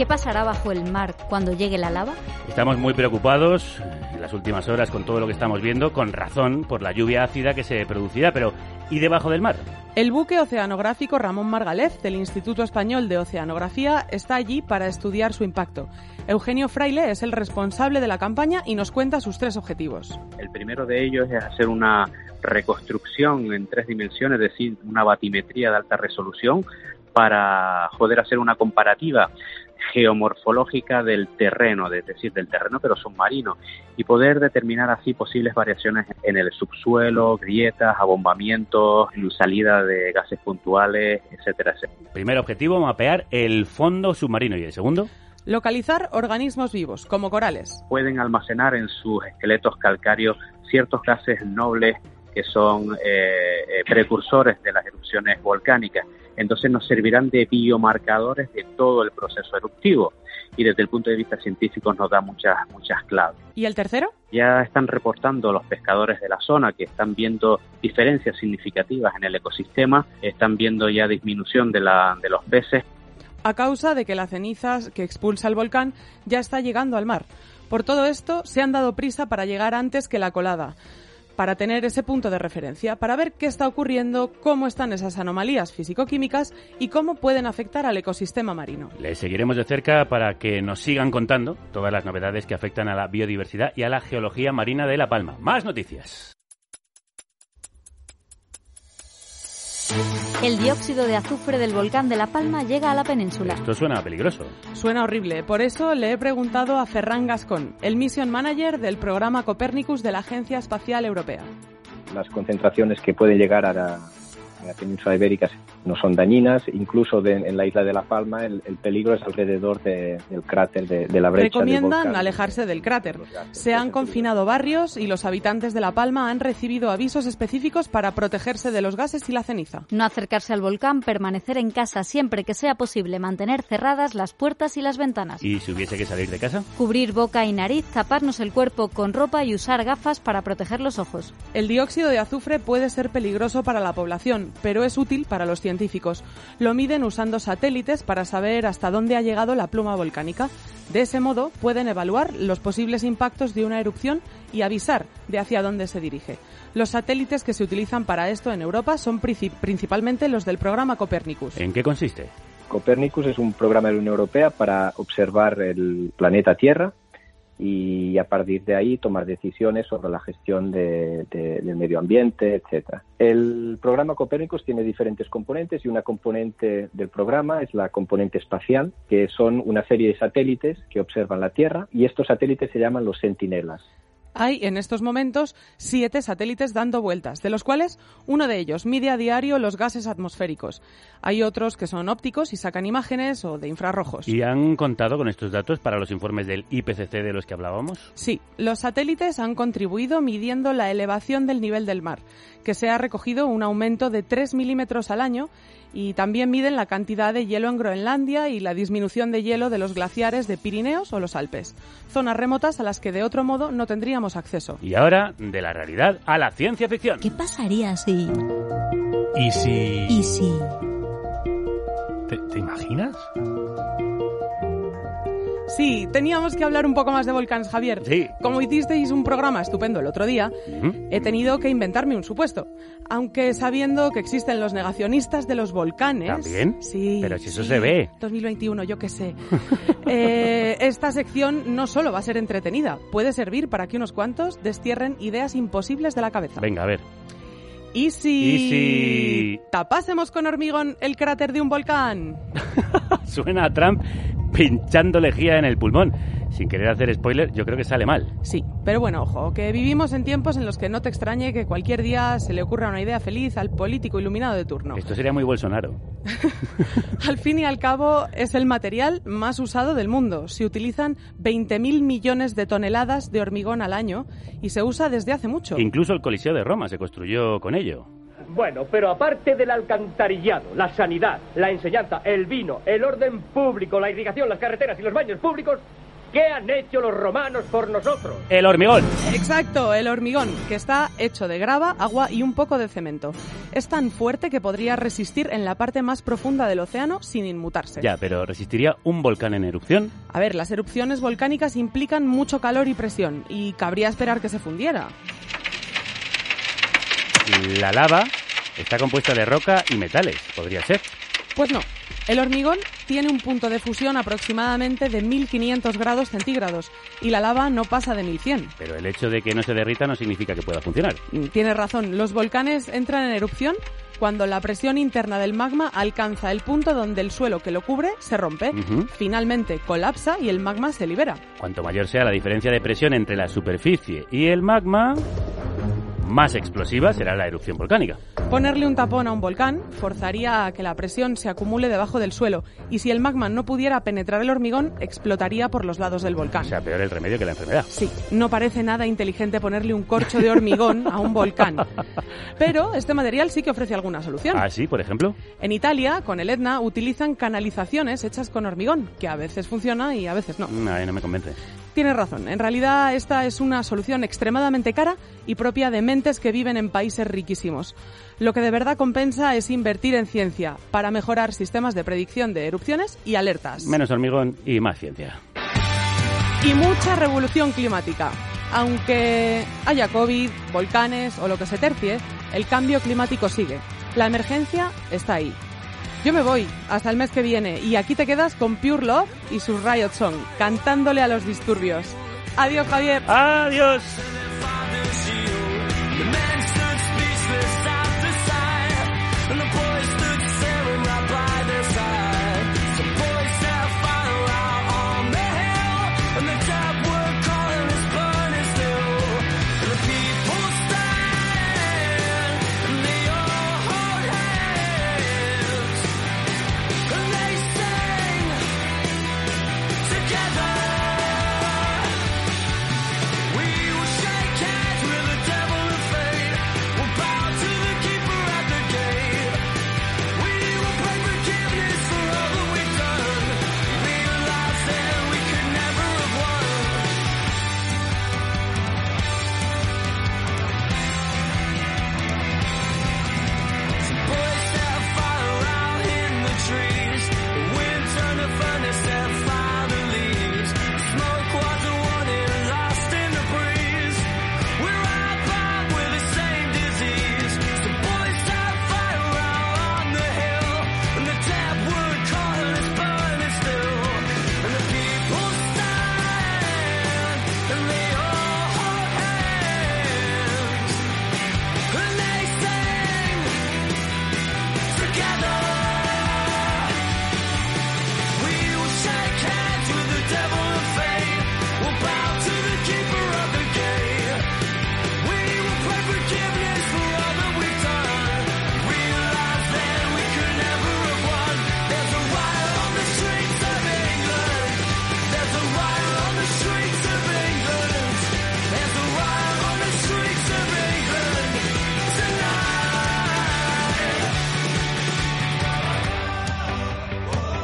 ¿Qué pasará bajo el mar cuando llegue la lava? Estamos muy preocupados en las últimas horas con todo lo que estamos viendo, con razón por la lluvia ácida que se producirá, pero ¿y debajo del mar? El buque oceanográfico Ramón Margalef del Instituto Español de Oceanografía está allí para estudiar su impacto. Eugenio Fraile es el responsable de la campaña y nos cuenta sus tres objetivos. El primero de ellos es hacer una reconstrucción en tres dimensiones, es decir, una batimetría de alta resolución para poder hacer una comparativa geomorfológica del terreno, es decir, del terreno pero submarino, y poder determinar así posibles variaciones en el subsuelo, grietas, abombamientos, salida de gases puntuales, etcétera, etcétera. Primer objetivo, mapear el fondo submarino. ¿Y el segundo? Localizar organismos vivos, como corales. Pueden almacenar en sus esqueletos calcáreos ciertos gases nobles que son eh, eh, precursores de las erupciones volcánicas entonces nos servirán de biomarcadores de todo el proceso eruptivo y desde el punto de vista científico nos da muchas, muchas claves. ¿Y el tercero? Ya están reportando los pescadores de la zona que están viendo diferencias significativas en el ecosistema, están viendo ya disminución de, la, de los peces. A causa de que la ceniza que expulsa el volcán ya está llegando al mar. Por todo esto, se han dado prisa para llegar antes que la colada para tener ese punto de referencia, para ver qué está ocurriendo, cómo están esas anomalías físico-químicas y cómo pueden afectar al ecosistema marino. Les seguiremos de cerca para que nos sigan contando todas las novedades que afectan a la biodiversidad y a la geología marina de La Palma. Más noticias. El dióxido de azufre del volcán de La Palma llega a la península. Esto suena peligroso. Suena horrible. Por eso le he preguntado a Ferran Gascón, el Mission Manager del programa Copernicus de la Agencia Espacial Europea. Las concentraciones que pueden llegar a la, en la península ibérica no son dañinas. Incluso en la isla de La Palma el, peligro es alrededor del cráter de, la brecha. Recomiendan alejarse del cráter. Se han confinado barrios y los habitantes de La Palma han recibido avisos específicos para protegerse de los gases y la ceniza. No acercarse al volcán, permanecer en casa siempre que sea posible, mantener cerradas las puertas y las ventanas. ¿Y si hubiese que salir de casa? Cubrir boca y nariz, taparnos el cuerpo con ropa y usar gafas para proteger los ojos. El dióxido de azufre puede ser peligroso para la población pero es útil para los científicos. Lo miden usando satélites para saber hasta dónde ha llegado la pluma volcánica. De ese modo pueden evaluar los posibles impactos de una erupción y avisar de hacia dónde se dirige. Los satélites que se utilizan para esto en Europa son principalmente los del programa Copernicus. ¿En qué consiste? Copernicus es un programa de la Unión Europea para observar el planeta Tierra y a partir de ahí tomar decisiones sobre la gestión del medio ambiente, etcétera. El programa Copérnicos tiene diferentes componentes y una componente del programa es la componente espacial, que son una serie de satélites que observan la Tierra y estos satélites se llaman los sentinelas. Hay en estos momentos siete satélites dando vueltas, de los cuales uno de ellos mide a diario los gases atmosféricos. Hay otros que son ópticos y sacan imágenes o de infrarrojos. ¿Y han contado con estos datos para los informes del IPCC de los que hablábamos? Sí, los satélites han contribuido midiendo la elevación del nivel del mar, que se ha recogido un aumento de 3 milímetros al año y también miden la cantidad de hielo en Groenlandia y la disminución de hielo de los glaciares de Pirineos o los Alpes, zonas remotas a las que de otro modo no tendríamos acceso. Y ahora, de la realidad a la ciencia ficción. ¿Qué pasaría si... ¿Y si... ¿Y si... te imaginas? Sí, teníamos que hablar un poco más de volcanes, Javier. Sí. Como hicisteis un programa estupendo el otro día, he tenido que inventarme un supuesto. Aunque sabiendo que existen los negacionistas de los volcanes. ¿También? Sí. Pero si eso se ve. 2021, yo qué sé. Eh, esta sección no solo va a ser entretenida, puede servir para que unos cuantos destierren ideas imposibles de la cabeza. Venga, a ver. ¿Y si, ¿Y si... tapásemos con hormigón el cráter de un volcán? Suena a Trump pinchando lejía en el pulmón. Sin querer hacer spoiler, yo creo que sale mal. Sí, pero bueno, ojo, que vivimos en tiempos en los que no te extrañe que cualquier día se le ocurra una idea feliz al político iluminado de turno. Esto sería muy Bolsonaro. al fin y al cabo, es el material más usado del mundo. Se utilizan 20.000 millones de toneladas de hormigón al año y se usa desde hace mucho. Incluso el Coliseo de Roma se construyó con ello. Bueno, pero aparte del alcantarillado, la sanidad, la enseñanza, el vino, el orden público, la irrigación, las carreteras y los baños públicos, ¿Qué han hecho los romanos por nosotros? El hormigón. Exacto, el hormigón, que está hecho de grava, agua y un poco de cemento. Es tan fuerte que podría resistir en la parte más profunda del océano sin inmutarse. Ya, pero ¿resistiría un volcán en erupción? A ver, las erupciones volcánicas implican mucho calor y presión, y cabría esperar que se fundiera. La lava está compuesta de roca y metales, podría ser. Pues no. El hormigón tiene un punto de fusión aproximadamente de 1500 grados centígrados y la lava no pasa de 1100. Pero el hecho de que no se derrita no significa que pueda funcionar. Mm, tienes razón. Los volcanes entran en erupción cuando la presión interna del magma alcanza el punto donde el suelo que lo cubre se rompe. Finalmente colapsa y el magma se libera. Cuanto mayor sea la diferencia de presión entre la superficie y el magma, más explosiva será la erupción volcánica. Ponerle un tapón a un volcán forzaría a que la presión se acumule debajo del suelo y si el magma no pudiera penetrar el hormigón, explotaría por los lados del volcán. O sea, peor el remedio que la enfermedad. Sí, no parece nada inteligente ponerle un corcho de hormigón a un volcán. Pero este material sí que ofrece alguna solución. Ah, sí, por ejemplo. En Italia, con el Etna, utilizan canalizaciones hechas con hormigón, que a veces funciona y a veces no. No, no me convence. Tienes razón. En realidad esta es una solución extremadamente cara y propia de mentes que viven en países riquísimos. Lo que de verdad compensa es invertir en ciencia para mejorar sistemas de predicción de erupciones y alertas. Menos hormigón y más ciencia. Y mucha revolución climática. Aunque haya COVID, volcanes o lo que se tercie, el cambio climático sigue. La emergencia está ahí. Yo me voy hasta el mes que viene y aquí te quedas con Pure Love y su Riot Song, cantándole a los disturbios. Adiós, Javier. Adiós.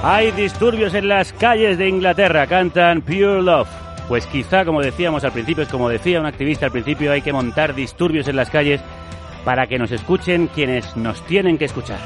Hay disturbios en las calles de Inglaterra, cantan Pure Love. Pues quizá, como decíamos al principio, es como decía un activista al principio, hay que montar disturbios en las calles para que nos escuchen quienes nos tienen que escuchar.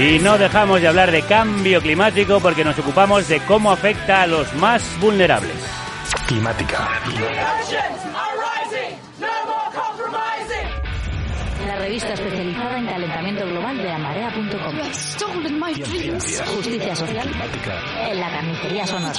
Y no dejamos de hablar de cambio climático porque nos ocupamos de cómo afecta a los más vulnerables. Climática. La revista especializada en calentamiento global de amarea.com. Justicia social en la carnicería sonora.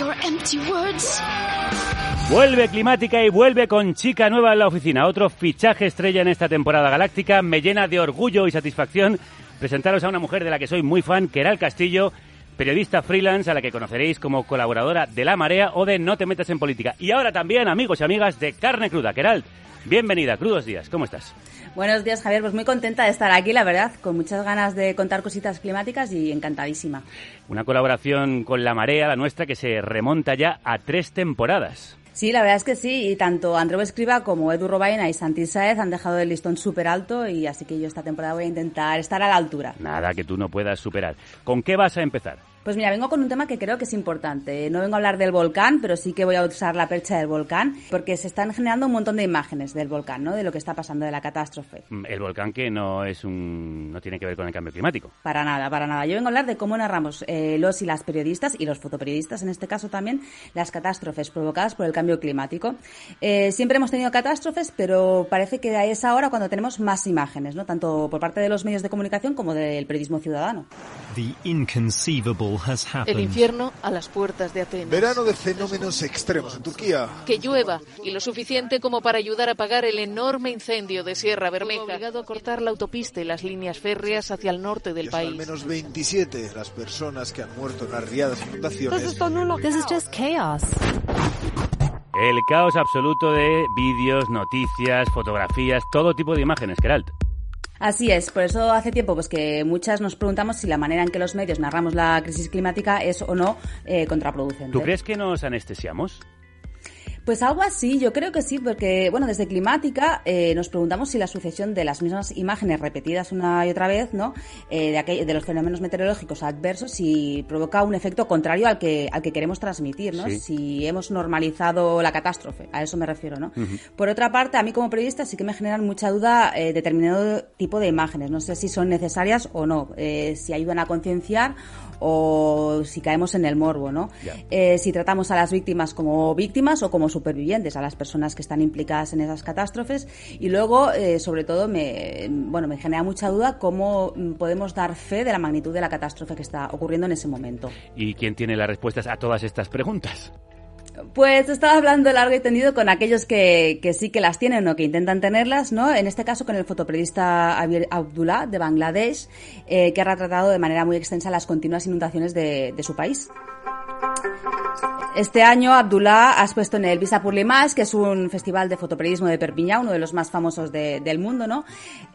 Vuelve climática y vuelve con chica nueva en la oficina. Otro fichaje estrella en esta temporada galáctica me llena de orgullo y satisfacción presentaros a una mujer de la que soy muy fan, Keral Castillo, periodista freelance a la que conoceréis como colaboradora de La Marea o de No te metas en política. Y ahora también, amigos y amigas de Carne Cruda. Keral, bienvenida, crudos días, ¿cómo estás? Buenos días, Javier. Pues muy contenta de estar aquí, la verdad, con muchas ganas de contar cositas climáticas y encantadísima. Una colaboración con La Marea, la nuestra, que se remonta ya a tres temporadas. Sí, la verdad es que sí, y tanto Andreu Escriba como Edu Robaina y Santi Saez han dejado el listón súper alto y así que yo esta temporada voy a intentar estar a la altura. Nada que tú no puedas superar. ¿Con qué vas a empezar? Pues mira, vengo con un tema que creo que es importante. No vengo a hablar del volcán, pero sí que voy a usar la percha del volcán, porque se están generando un montón de imágenes del volcán, ¿no? De lo que está pasando, de la catástrofe. Mm, el volcán que no es un, no tiene que ver con el cambio climático. Para nada, para nada. Yo vengo a hablar de cómo narramos eh, los y las periodistas y los fotoperiodistas, en este caso también, las catástrofes provocadas por el cambio climático. Eh, siempre hemos tenido catástrofes, pero parece que es ahora cuando tenemos más imágenes, ¿no? Tanto por parte de los medios de comunicación como del periodismo ciudadano. El infierno a las puertas de Atenas. Verano de fenómenos extremos en Turquía. Que llueva y lo suficiente como para ayudar a apagar el enorme incendio de Sierra Bermeja. Obligado a cortar la autopista y las líneas férreas hacia el norte del país. Al menos 27 las personas que han muerto en arriadas inundaciones. This is just chaos. El caos absoluto de vídeos, noticias, fotografías, todo tipo de imágenes, Geralt. Así es, por eso hace tiempo pues que muchas nos preguntamos si la manera en que los medios narramos la crisis climática es o no eh, contraproducente. ¿Tú crees que nos anestesiamos? Pues algo así, yo creo que sí, porque bueno, desde Climática eh, nos preguntamos si la sucesión de las mismas imágenes repetidas una y otra vez, ¿no? Eh, de, de los fenómenos meteorológicos adversos, si provoca un efecto contrario al que al que queremos transmitir, ¿no? Si hemos normalizado la catástrofe, a eso me refiero, ¿no? Por otra parte, a mí como periodista sí que me generan mucha duda eh, determinado tipo de imágenes. No sé si son necesarias o no, si ayudan a concienciar o si caemos en el morbo, ¿no? Eh, si tratamos a las víctimas como víctimas o como supervivientes, a las personas que están implicadas en esas catástrofes. Y luego, eh, sobre todo, me, bueno, me genera mucha duda cómo podemos dar fe de la magnitud de la catástrofe que está ocurriendo en ese momento. ¿Y quién tiene las respuestas a todas estas preguntas? Pues estaba hablando largo y tendido con aquellos que, sí que las tienen o que intentan tenerlas, ¿no? En este caso con el fotoperiodista Abdullah de Bangladesh, eh, que ha retratado de manera muy extensa las continuas inundaciones de su país. Este año Abdullah ha expuesto en el Visa pour l'Image, que es un festival de fotoperiodismo de Perpiñán, uno de los más famosos del mundo, ¿no?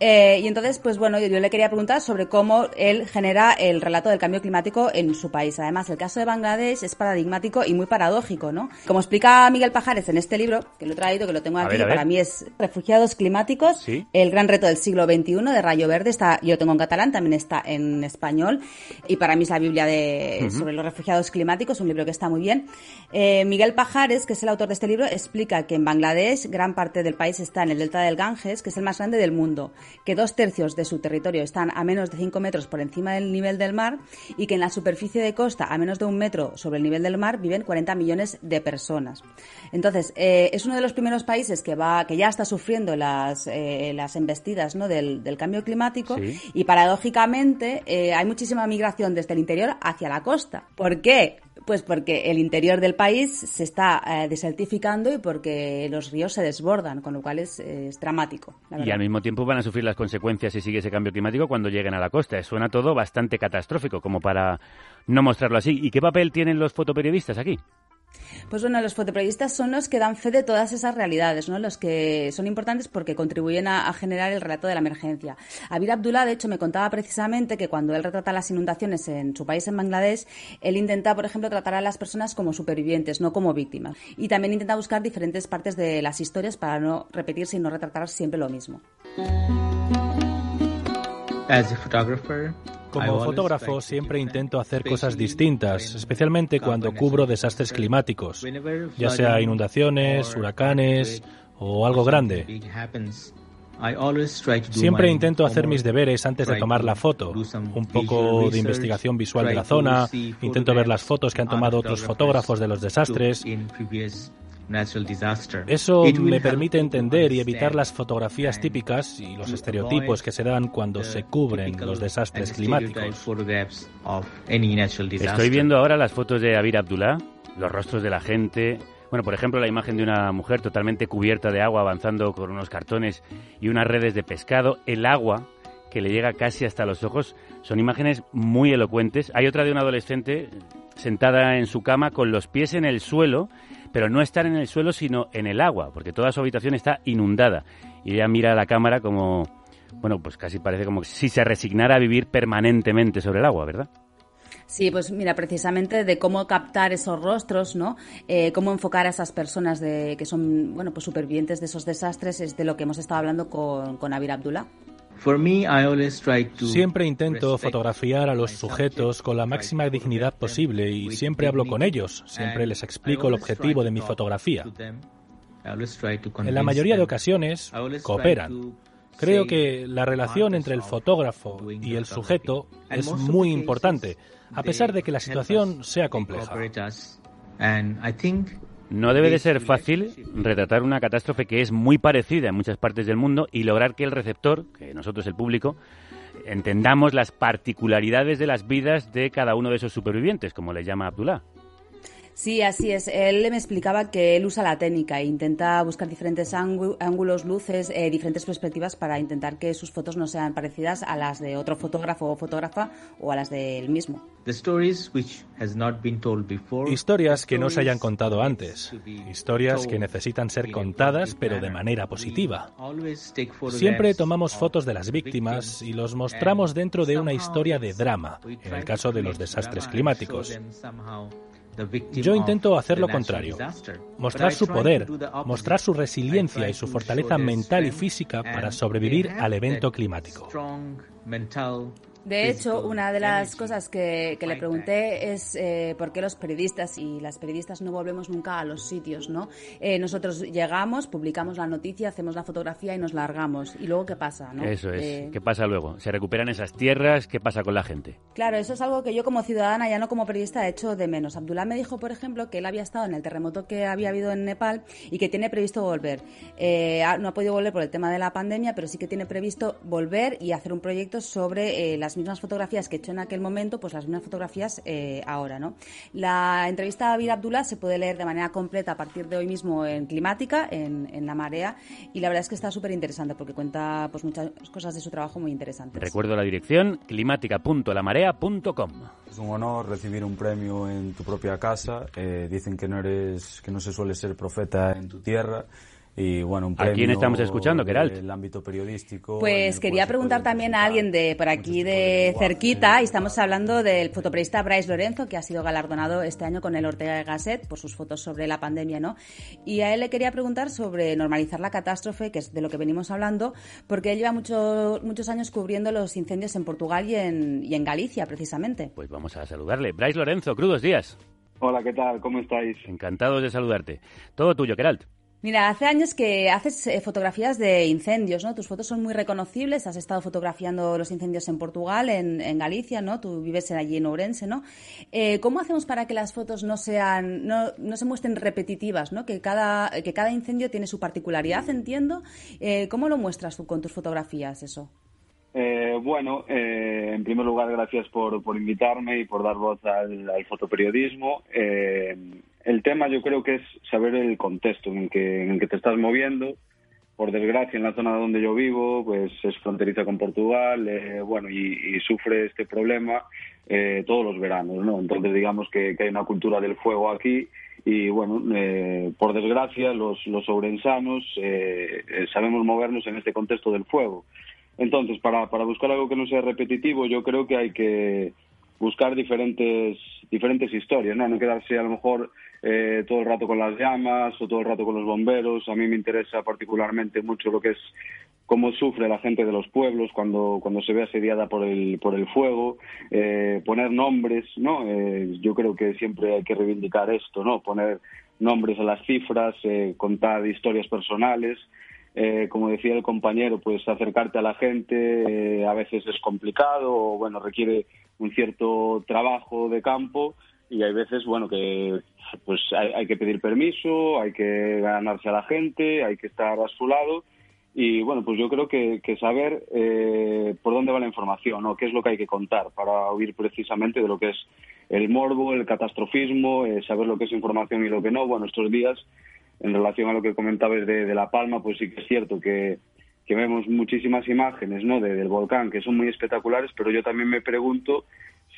Eh, y entonces, pues bueno, yo, le quería preguntar sobre cómo él genera el relato del cambio climático en su país. Además, el caso de Bangladesh es paradigmático y muy paradójico, ¿no? Como explica Miguel Pajares en este libro, que lo he traído, que lo tengo aquí, para mí es Refugiados Climáticos, el gran reto del siglo XXI de Rayo Verde, está, yo lo tengo en catalán, también está en español, y para mí es la Biblia de, sobre los refugiados climáticos, un libro que está muy bien. Eh, Miguel Pajares, que es el autor de este libro, explica que en Bangladesh gran parte del país está en el delta del Ganges, que es el más grande del mundo, que dos tercios de su territorio están a menos de 5 metros por encima del nivel del mar y que en la superficie de costa, a menos de un metro sobre el nivel del mar, viven 40 millones de personas. Entonces, eh, es uno de los primeros países que va, que ya está sufriendo las, eh, las embestidas ¿no? del, cambio climático y paradójicamente hay muchísima migración desde el interior hacia la costa. ¿Por qué? Pues porque el interior del país se está eh, desertificando y porque los ríos se desbordan, con lo cual es, dramático. y al mismo tiempo van a sufrir las consecuencias si sigue ese cambio climático cuando lleguen a la costa. Suena todo bastante catastrófico, como para no mostrarlo así. ¿Y qué papel tienen los fotoperiodistas aquí? Pues bueno, los fotoperiodistas son los que dan fe de todas esas realidades, ¿no? Los que son importantes porque contribuyen a, generar el relato de la emergencia. Abir Abdullah, de hecho, me contaba precisamente que cuando él retrata las inundaciones en su país, en Bangladesh, él intenta, por ejemplo, tratar a las personas como supervivientes, no como víctimas. Y también intenta buscar diferentes partes de las historias para no repetirse y no retratar siempre lo mismo. As a photographer, como fotógrafo siempre intento hacer cosas distintas, especialmente cuando cubro desastres climáticos, ya sea inundaciones, huracanes o algo grande. Siempre intento hacer mis deberes antes de tomar la foto, un poco de investigación visual de la zona, intento ver las fotos que han tomado otros fotógrafos de los desastres eso me permite entender y evitar las fotografías típicas y los estereotipos que se dan cuando se cubren los desastres climáticos. Estoy viendo ahora las fotos de Abir Abdullah, los rostros de la gente. Bueno, por ejemplo, la imagen de una mujer totalmente cubierta de agua avanzando con unos cartones y unas redes de pescado. El agua que le llega casi hasta los ojos. Son imágenes muy elocuentes. Hay otra de una adolescente sentada en su cama con los pies en el suelo pero no estar en el suelo, sino en el agua, porque toda su habitación está inundada. Y ella mira a la cámara como, bueno, pues casi parece como si se resignara a vivir permanentemente sobre el agua, ¿verdad? Sí, pues mira, precisamente de cómo captar esos rostros, ¿no? Eh, cómo enfocar a esas personas de, que son, bueno, pues supervivientes de esos desastres es de lo que hemos estado hablando con, con Abir Abdullah. Siempre intento fotografiar a los sujetos con la máxima dignidad posible y siempre hablo con ellos, siempre les explico el objetivo de mi fotografía. En la mayoría de ocasiones cooperan. Creo que la relación entre el fotógrafo y el sujeto es muy importante, a pesar de que la situación sea compleja. No debe de ser fácil retratar una catástrofe que es muy parecida en muchas partes del mundo y lograr que el receptor, que nosotros el público, entendamos las particularidades de las vidas de cada uno de esos supervivientes, como le llama Abdullah. Sí, así es. Él me explicaba que él usa la técnica e intenta buscar diferentes ángulos, luces, eh, diferentes perspectivas para intentar que sus fotos no sean parecidas a las de otro fotógrafo o fotógrafa o a las de él mismo. Historias que no se hayan contado antes. Historias que necesitan ser contadas pero de manera positiva. Siempre tomamos fotos de las víctimas y los mostramos dentro de una historia de drama, en el caso de los desastres climáticos. Yo intento hacer lo contrario, mostrar su poder, mostrar su resiliencia y su fortaleza mental y física para sobrevivir al evento climático. De hecho, una de las cosas que, le pregunté es eh, por qué los periodistas y las periodistas no volvemos nunca a los sitios, ¿no? Eh, nosotros llegamos, publicamos la noticia, hacemos la fotografía y nos largamos. ¿Y luego qué pasa, no? Eso es. Eh, ¿Qué pasa luego? ¿Se recuperan esas tierras? ¿Qué pasa con la gente? Claro, eso es algo que yo como ciudadana, ya no como periodista, he hecho de menos. Abdullah me dijo, por ejemplo, que él había estado en el terremoto que había habido en Nepal y que tiene previsto volver. no ha podido volver por el tema de la pandemia, pero sí que tiene previsto volver y hacer un proyecto sobre las mismas fotografías que he hecho en aquel momento, pues las mismas fotografías eh, ahora, ¿no? La entrevista a David Abdullah se puede leer de manera completa a partir de hoy mismo en Climática, en, La Marea, y la verdad es que está súper interesante porque cuenta pues muchas cosas de su trabajo muy interesantes. Recuerdo la dirección climática.lamarea.com. Es un honor recibir un premio en tu propia casa. Eh, dicen que no eres, que no se suele ser profeta en tu tierra y bueno, un ¿A quién estamos escuchando, Geralt? El ámbito periodístico. Pues quería preguntar también a alguien de por aquí de cerquita, y estamos hablando del fotoperiodista Bryce Lorenzo, que ha sido galardonado este año con el Ortega Gasset por sus fotos sobre la pandemia, ¿no? Y a él le quería preguntar sobre normalizar la catástrofe, que es de lo que venimos hablando, porque él lleva muchos muchos años cubriendo los incendios en Portugal y en, y en Galicia, precisamente. Pues vamos a saludarle. Bryce Lorenzo, crudos días. Hola, ¿qué tal? ¿Cómo estáis? Encantados de saludarte. Todo tuyo, Geralt. Mira, hace años que haces eh, fotografías de incendios, ¿no? Tus fotos son muy reconocibles. Has estado fotografiando los incendios en Portugal, en, Galicia, ¿no? Tú vives allí en Ourense, ¿no? Eh, ¿Cómo hacemos para que las fotos no sean, no, no, se muestren repetitivas, ¿no? Que cada, que cada incendio tiene su particularidad, entiendo. Eh, ¿Cómo lo muestras tú con tus fotografías, eso? bueno, en primer lugar, gracias por, por invitarme y por dar voz al, al fotoperiodismo el tema yo creo que es saber el contexto en el que, en el que te estás moviendo. Por desgracia, en la zona donde yo vivo, pues es fronteriza con Portugal, eh, bueno, y, sufre este problema eh, todos los veranos, ¿no? Entonces, digamos que, hay una cultura del fuego aquí y, bueno, eh, por desgracia, los, los ourensanos sabemos movernos en este contexto del fuego. Entonces, para, para buscar algo que no sea repetitivo, yo creo que hay que buscar diferentes diferentes historias, ¿no? No quedarse a lo mejor eh, todo el rato con las llamas o todo el rato con los bomberos. A mí me interesa particularmente mucho lo que es cómo sufre la gente de los pueblos cuando, cuando se ve asediada por el, por el fuego, eh, poner nombres, ¿no? Eh, yo creo que siempre hay que reivindicar esto, ¿no? Poner nombres a las cifras, contar historias personales. como decía el compañero, pues acercarte a la gente a veces es complicado o, bueno, requiere un cierto trabajo de campo y hay veces, bueno, que pues hay, que pedir permiso, hay que ganarse a la gente, hay que estar a su lado y bueno, pues yo creo que, saber eh, por dónde va la información, ¿no? qué es lo que hay que contar para oír precisamente de lo que es el morbo, el catastrofismo, eh, saber lo que es información y lo que no. Bueno, estos días, en relación a lo que comentabas de, de La Palma, pues sí que es cierto que, que vemos muchísimas imágenes ¿no? del volcán que son muy espectaculares, pero yo también me pregunto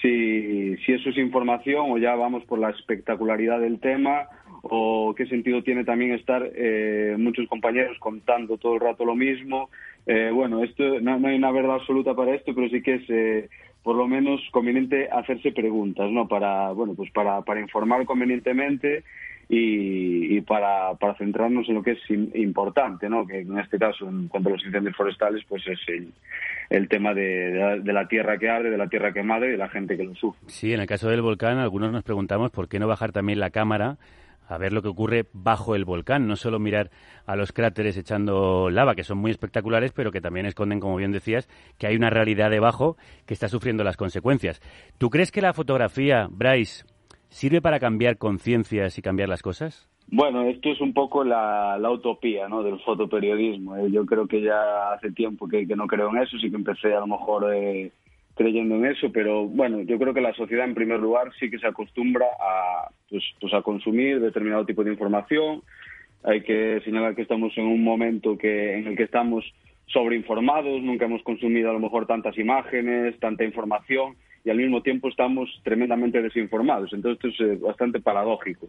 si, si eso es información o ya vamos por la espectacularidad del tema o qué sentido tiene también estar eh, muchos compañeros contando todo el rato lo mismo. Eh, bueno, esto no, hay una verdad absoluta para esto, pero sí que es eh, por lo menos conveniente hacerse preguntas, ¿no? Para bueno, pues para, para informar convenientemente y, para, para, centrarnos en lo que es importante, ¿no? que en este caso, en cuanto a los incendios forestales, pues es el, tema de, de, la, tierra que arde, de la tierra quemada y de la gente que lo sufre. Sí, en el caso del volcán, algunos nos preguntamos por qué no bajar también la cámara a ver lo que ocurre bajo el volcán, no solo mirar a los cráteres echando lava, que son muy espectaculares, pero que también esconden, como bien decías, que hay una realidad debajo que está sufriendo las consecuencias. ¿Tú crees que la fotografía, Bryce, sirve para cambiar conciencias y cambiar las cosas? Bueno, esto es un poco la, utopía ¿no? del fotoperiodismo. ¿eh? Yo creo que ya hace tiempo que, no creo en eso, sí que empecé a lo mejor eh, creyendo en eso, pero bueno, yo creo que la sociedad en primer lugar sí que se acostumbra a, pues, pues a consumir determinado tipo de información. Hay que señalar que estamos en un momento que, en el que estamos sobreinformados, nunca hemos consumido a lo mejor tantas imágenes, tanta información y al mismo tiempo estamos tremendamente desinformados. Entonces esto es eh, bastante paradójico.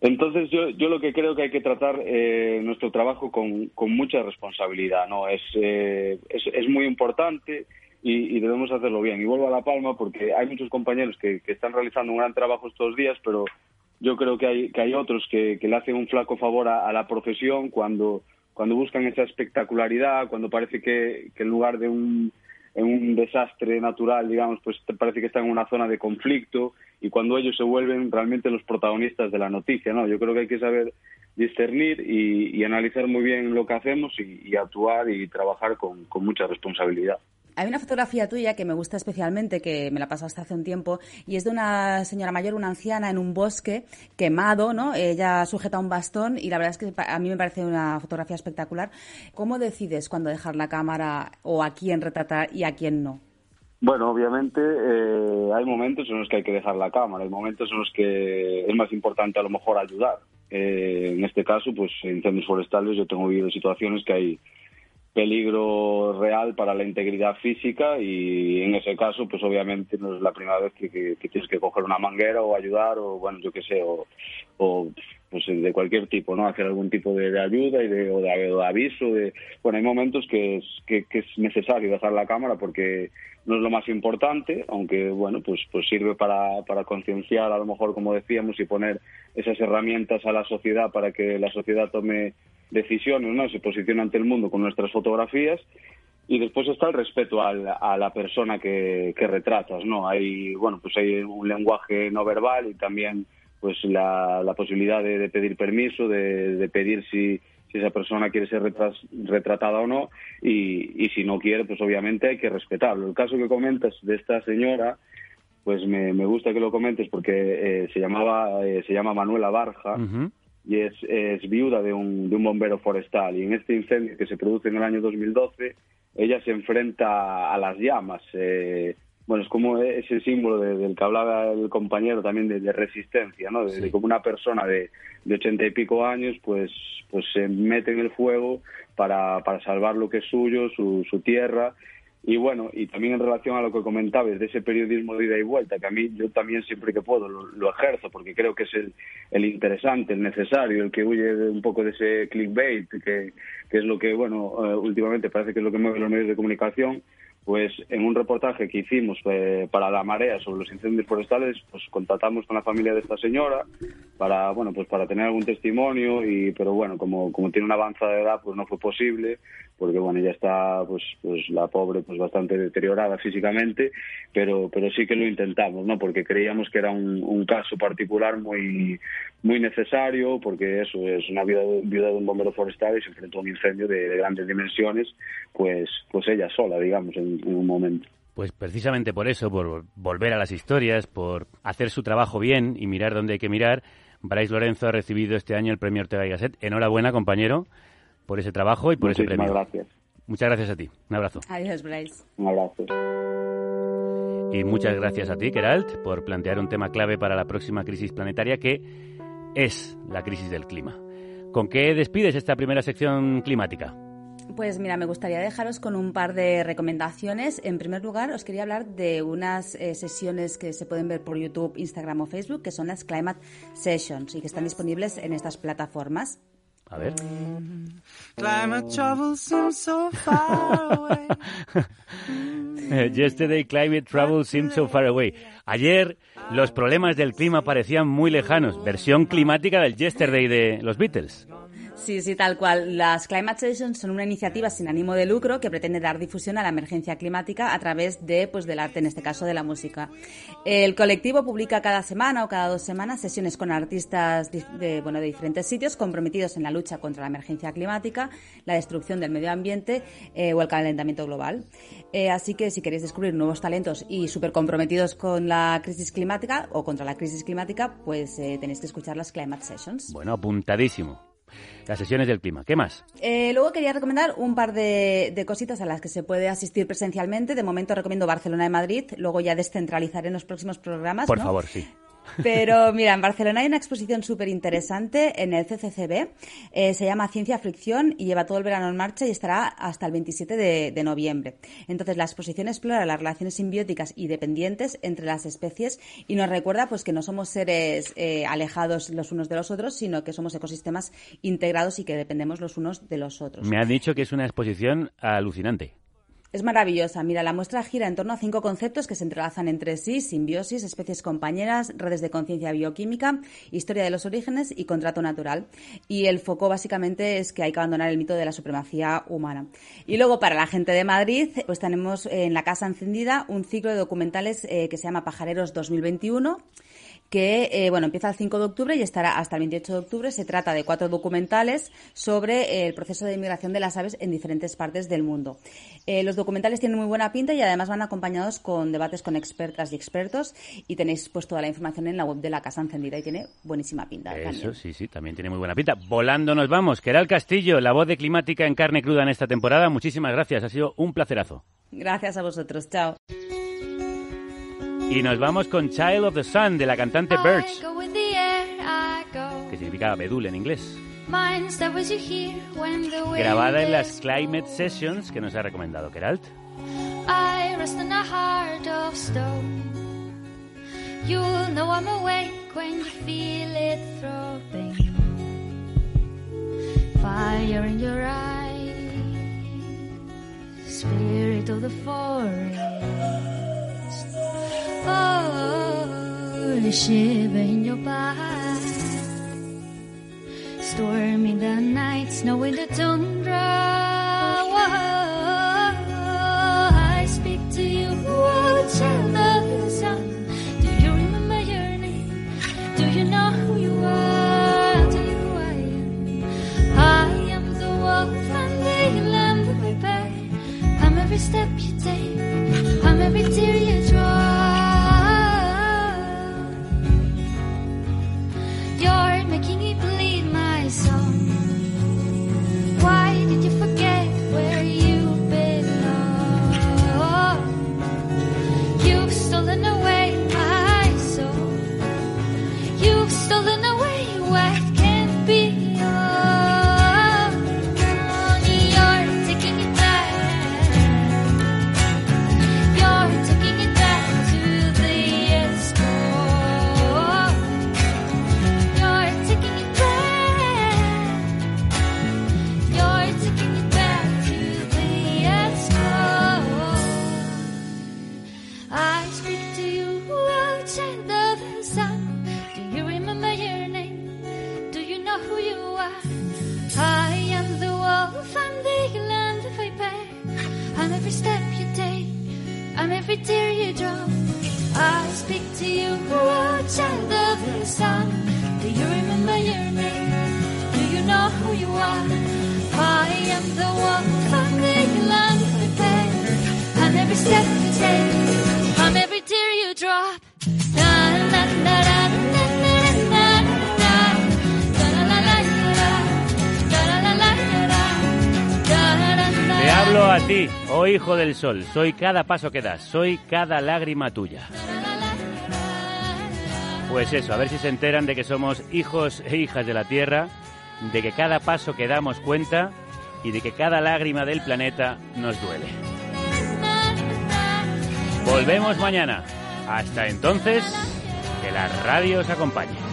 Entonces yo, yo lo que creo que hay que tratar eh, nuestro trabajo con, con mucha responsabilidad, ¿no? Es, eh, es, es, muy importante y, debemos hacerlo bien. Y vuelvo a La Palma porque hay muchos compañeros que, están realizando un gran trabajo estos días, pero yo creo que hay, que hay otros que, le hacen un flaco favor a, la profesión cuando, cuando buscan esa espectacularidad, cuando parece que, en lugar de un, en un desastre natural, digamos, pues parece que están en una zona de conflicto y cuando ellos se vuelven realmente los protagonistas de la noticia, ¿no? Yo creo que hay que saber discernir y, analizar muy bien lo que hacemos y, actuar y trabajar con mucha responsabilidad. Hay una fotografía tuya que me gusta especialmente, que me la pasaste hace un tiempo, y es de una señora mayor, una anciana, en un bosque quemado, ¿no? Ella sujeta un bastón y la verdad es que a mí me parece una fotografía espectacular. ¿Cómo decides cuándo dejar la cámara o a quién retratar y a quién no? Bueno, obviamente eh, hay momentos en los que hay que dejar la cámara, hay momentos en los que es más importante a lo mejor ayudar. Eh, en este caso, pues en incendios forestales yo tengo vivido situaciones que hay peligro real para la integridad física y en ese caso pues obviamente no es la primera vez que, tienes que coger una manguera o ayudar o bueno yo qué sé o, pues de cualquier tipo no hacer algún tipo de, ayuda y de, o de, aviso de bueno hay momentos que es, que, es necesario dejar la cámara porque no es lo más importante aunque bueno pues pues sirve para, para concienciar a lo mejor como decíamos y poner esas herramientas a la sociedad para que la sociedad tome decisiones, ¿no? Se posiciona ante el mundo con nuestras fotografías y después está el respeto a la, persona que, retratas, ¿no? Hay, bueno, pues hay un lenguaje no verbal y también pues la, posibilidad de, pedir permiso, de, pedir si, si, esa persona quiere ser retratada o no y, si no quiere, pues obviamente hay que respetarlo. El caso que comentas de esta señora, pues me, gusta que lo comentes porque eh, se llamaba, eh, se llama Manuela Barja y es, es viuda de un, de un bombero forestal. Y en este incendio que se produce en el año 2012, ella se enfrenta a las llamas. Eh, bueno, es como ese símbolo del que hablaba el compañero también de, resistencia, ¿no? De, como una persona de, de ochenta y pico años, pues, pues se mete en el fuego para, para salvar lo que es suyo, su, su tierra, y bueno, y también en relación a lo que comentabas de ese periodismo de ida y vuelta, que a mí yo también siempre que puedo lo, ejerzo, porque creo que es el, el, interesante, el necesario, el que huye un poco de ese clickbait, que, que es lo que, bueno, eh, últimamente parece que es lo que mueve los medios de comunicación, pues en un reportaje que hicimos eh, para la marea sobre los incendios forestales, pues contactamos con la familia de esta señora para, bueno, pues para tener algún testimonio y, pero bueno, como, como tiene una avanzada edad, pues no fue posible porque bueno, ella está, pues, pues la pobre, pues bastante deteriorada físicamente, pero, pero sí que lo intentamos, ¿no? Porque creíamos que era un, caso particular muy, muy necesario, porque eso es una viuda, de un bombero forestal y se enfrentó a un incendio de, grandes dimensiones, pues, pues ella sola, digamos, en, un momento. Pues precisamente por eso, por volver a las historias, por hacer su trabajo bien y mirar dónde hay que mirar, Bryce Lorenzo ha recibido este año el premio Ortega y Gasset. Enhorabuena, compañero por ese trabajo y por ese premio. gracias. Muchas gracias a ti. Un abrazo. Adiós, Bryce. Un abrazo. Y muchas gracias a ti, Geralt, por plantear un tema clave para la próxima crisis planetaria que es la crisis del clima. ¿Con qué despides esta primera sección climática? Pues mira, me gustaría dejaros con un par de recomendaciones. En primer lugar, os quería hablar de unas eh, sesiones que se pueden ver por YouTube, Instagram o Facebook, que son las Climate Sessions y que están disponibles en estas plataformas. A ver. Climate trouble seems so far away. Yesterday climate trouble seemed so far away. Ayer los problemas del clima parecían muy lejanos. Versión climática del Yesterday de los Beatles. Sí, sí, tal cual. Las Climate Sessions son una iniciativa sin ánimo de lucro que pretende dar difusión a la emergencia climática a través de, pues, del arte, en este caso de la música. El colectivo publica cada semana o cada dos semanas sesiones con artistas de, bueno, de diferentes sitios comprometidos en la lucha contra la emergencia climática, la destrucción del medio ambiente eh, o el calentamiento global. Eh, así que si queréis descubrir nuevos talentos y súper comprometidos con la crisis climática o contra la crisis climática, pues eh, tenéis que escuchar las Climate Sessions. Bueno, apuntadísimo las sesiones del clima. ¿Qué más? Eh, luego quería recomendar un par de, cositas a las que se puede asistir presencialmente. De momento recomiendo Barcelona y Madrid. Luego ya descentralizaré en los próximos programas. Por favor, sí. Pero mira, en Barcelona hay una exposición súper interesante en el CCCB. Eh, se llama Ciencia Fricción y lleva todo el verano en marcha y estará hasta el 27 de, noviembre. Entonces, la exposición explora las relaciones simbióticas y dependientes entre las especies y nos recuerda pues que no somos seres eh, alejados los unos de los otros, sino que somos ecosistemas integrados y que dependemos los unos de los otros. Me han dicho que es una exposición alucinante. Es maravillosa. Mira, la muestra gira en torno a cinco conceptos que se entrelazan entre sí, simbiosis, especies compañeras, redes de conciencia bioquímica, historia de los orígenes y contrato natural. Y el foco básicamente es que hay que abandonar el mito de la supremacía humana. Y luego para la gente de Madrid, pues tenemos en la Casa Encendida un ciclo de documentales eh, que se llama Pajareros 2021 que eh, bueno, empieza el 5 de octubre y estará hasta el 28 de octubre. Se trata de cuatro documentales sobre el proceso de inmigración de las aves en diferentes partes del mundo. Eh, los documentales tienen muy buena pinta y además van acompañados con debates con expertas y expertos y tenéis pues toda la información en la web de la Casa Encendida y tiene buenísima pinta. Eso, sí, sí, también tiene muy buena pinta. Volando nos vamos. el Castillo, la voz de Climática en carne cruda en esta temporada. Muchísimas gracias, ha sido un placerazo. Gracias a vosotros, chao. Y nos vamos con Child of the Sun de la cantante Birch, que significa bedul en inglés. Grabada en las Climate Sessions que nos ha recomendado Keralt. I rest in a heart of stone. You'll know I'm awake when you feel it throbbing. Fire in your eyes, spirit of the forest. Oh, shiver in your back. Stormy the night, snow in the tundra. I speak to you, oh, child the sun. Do you remember your name? Do you know who you are? Do you I am? I am the wolf and the lamb that we bear. I'm every step you take. Hijo del sol, soy cada paso que das, soy cada lágrima tuya. Pues eso, a ver si se enteran de que somos hijos e hijas de la Tierra, de que cada paso que damos cuenta y de que cada lágrima del planeta nos duele. Volvemos mañana. Hasta entonces, que la radio os acompañe.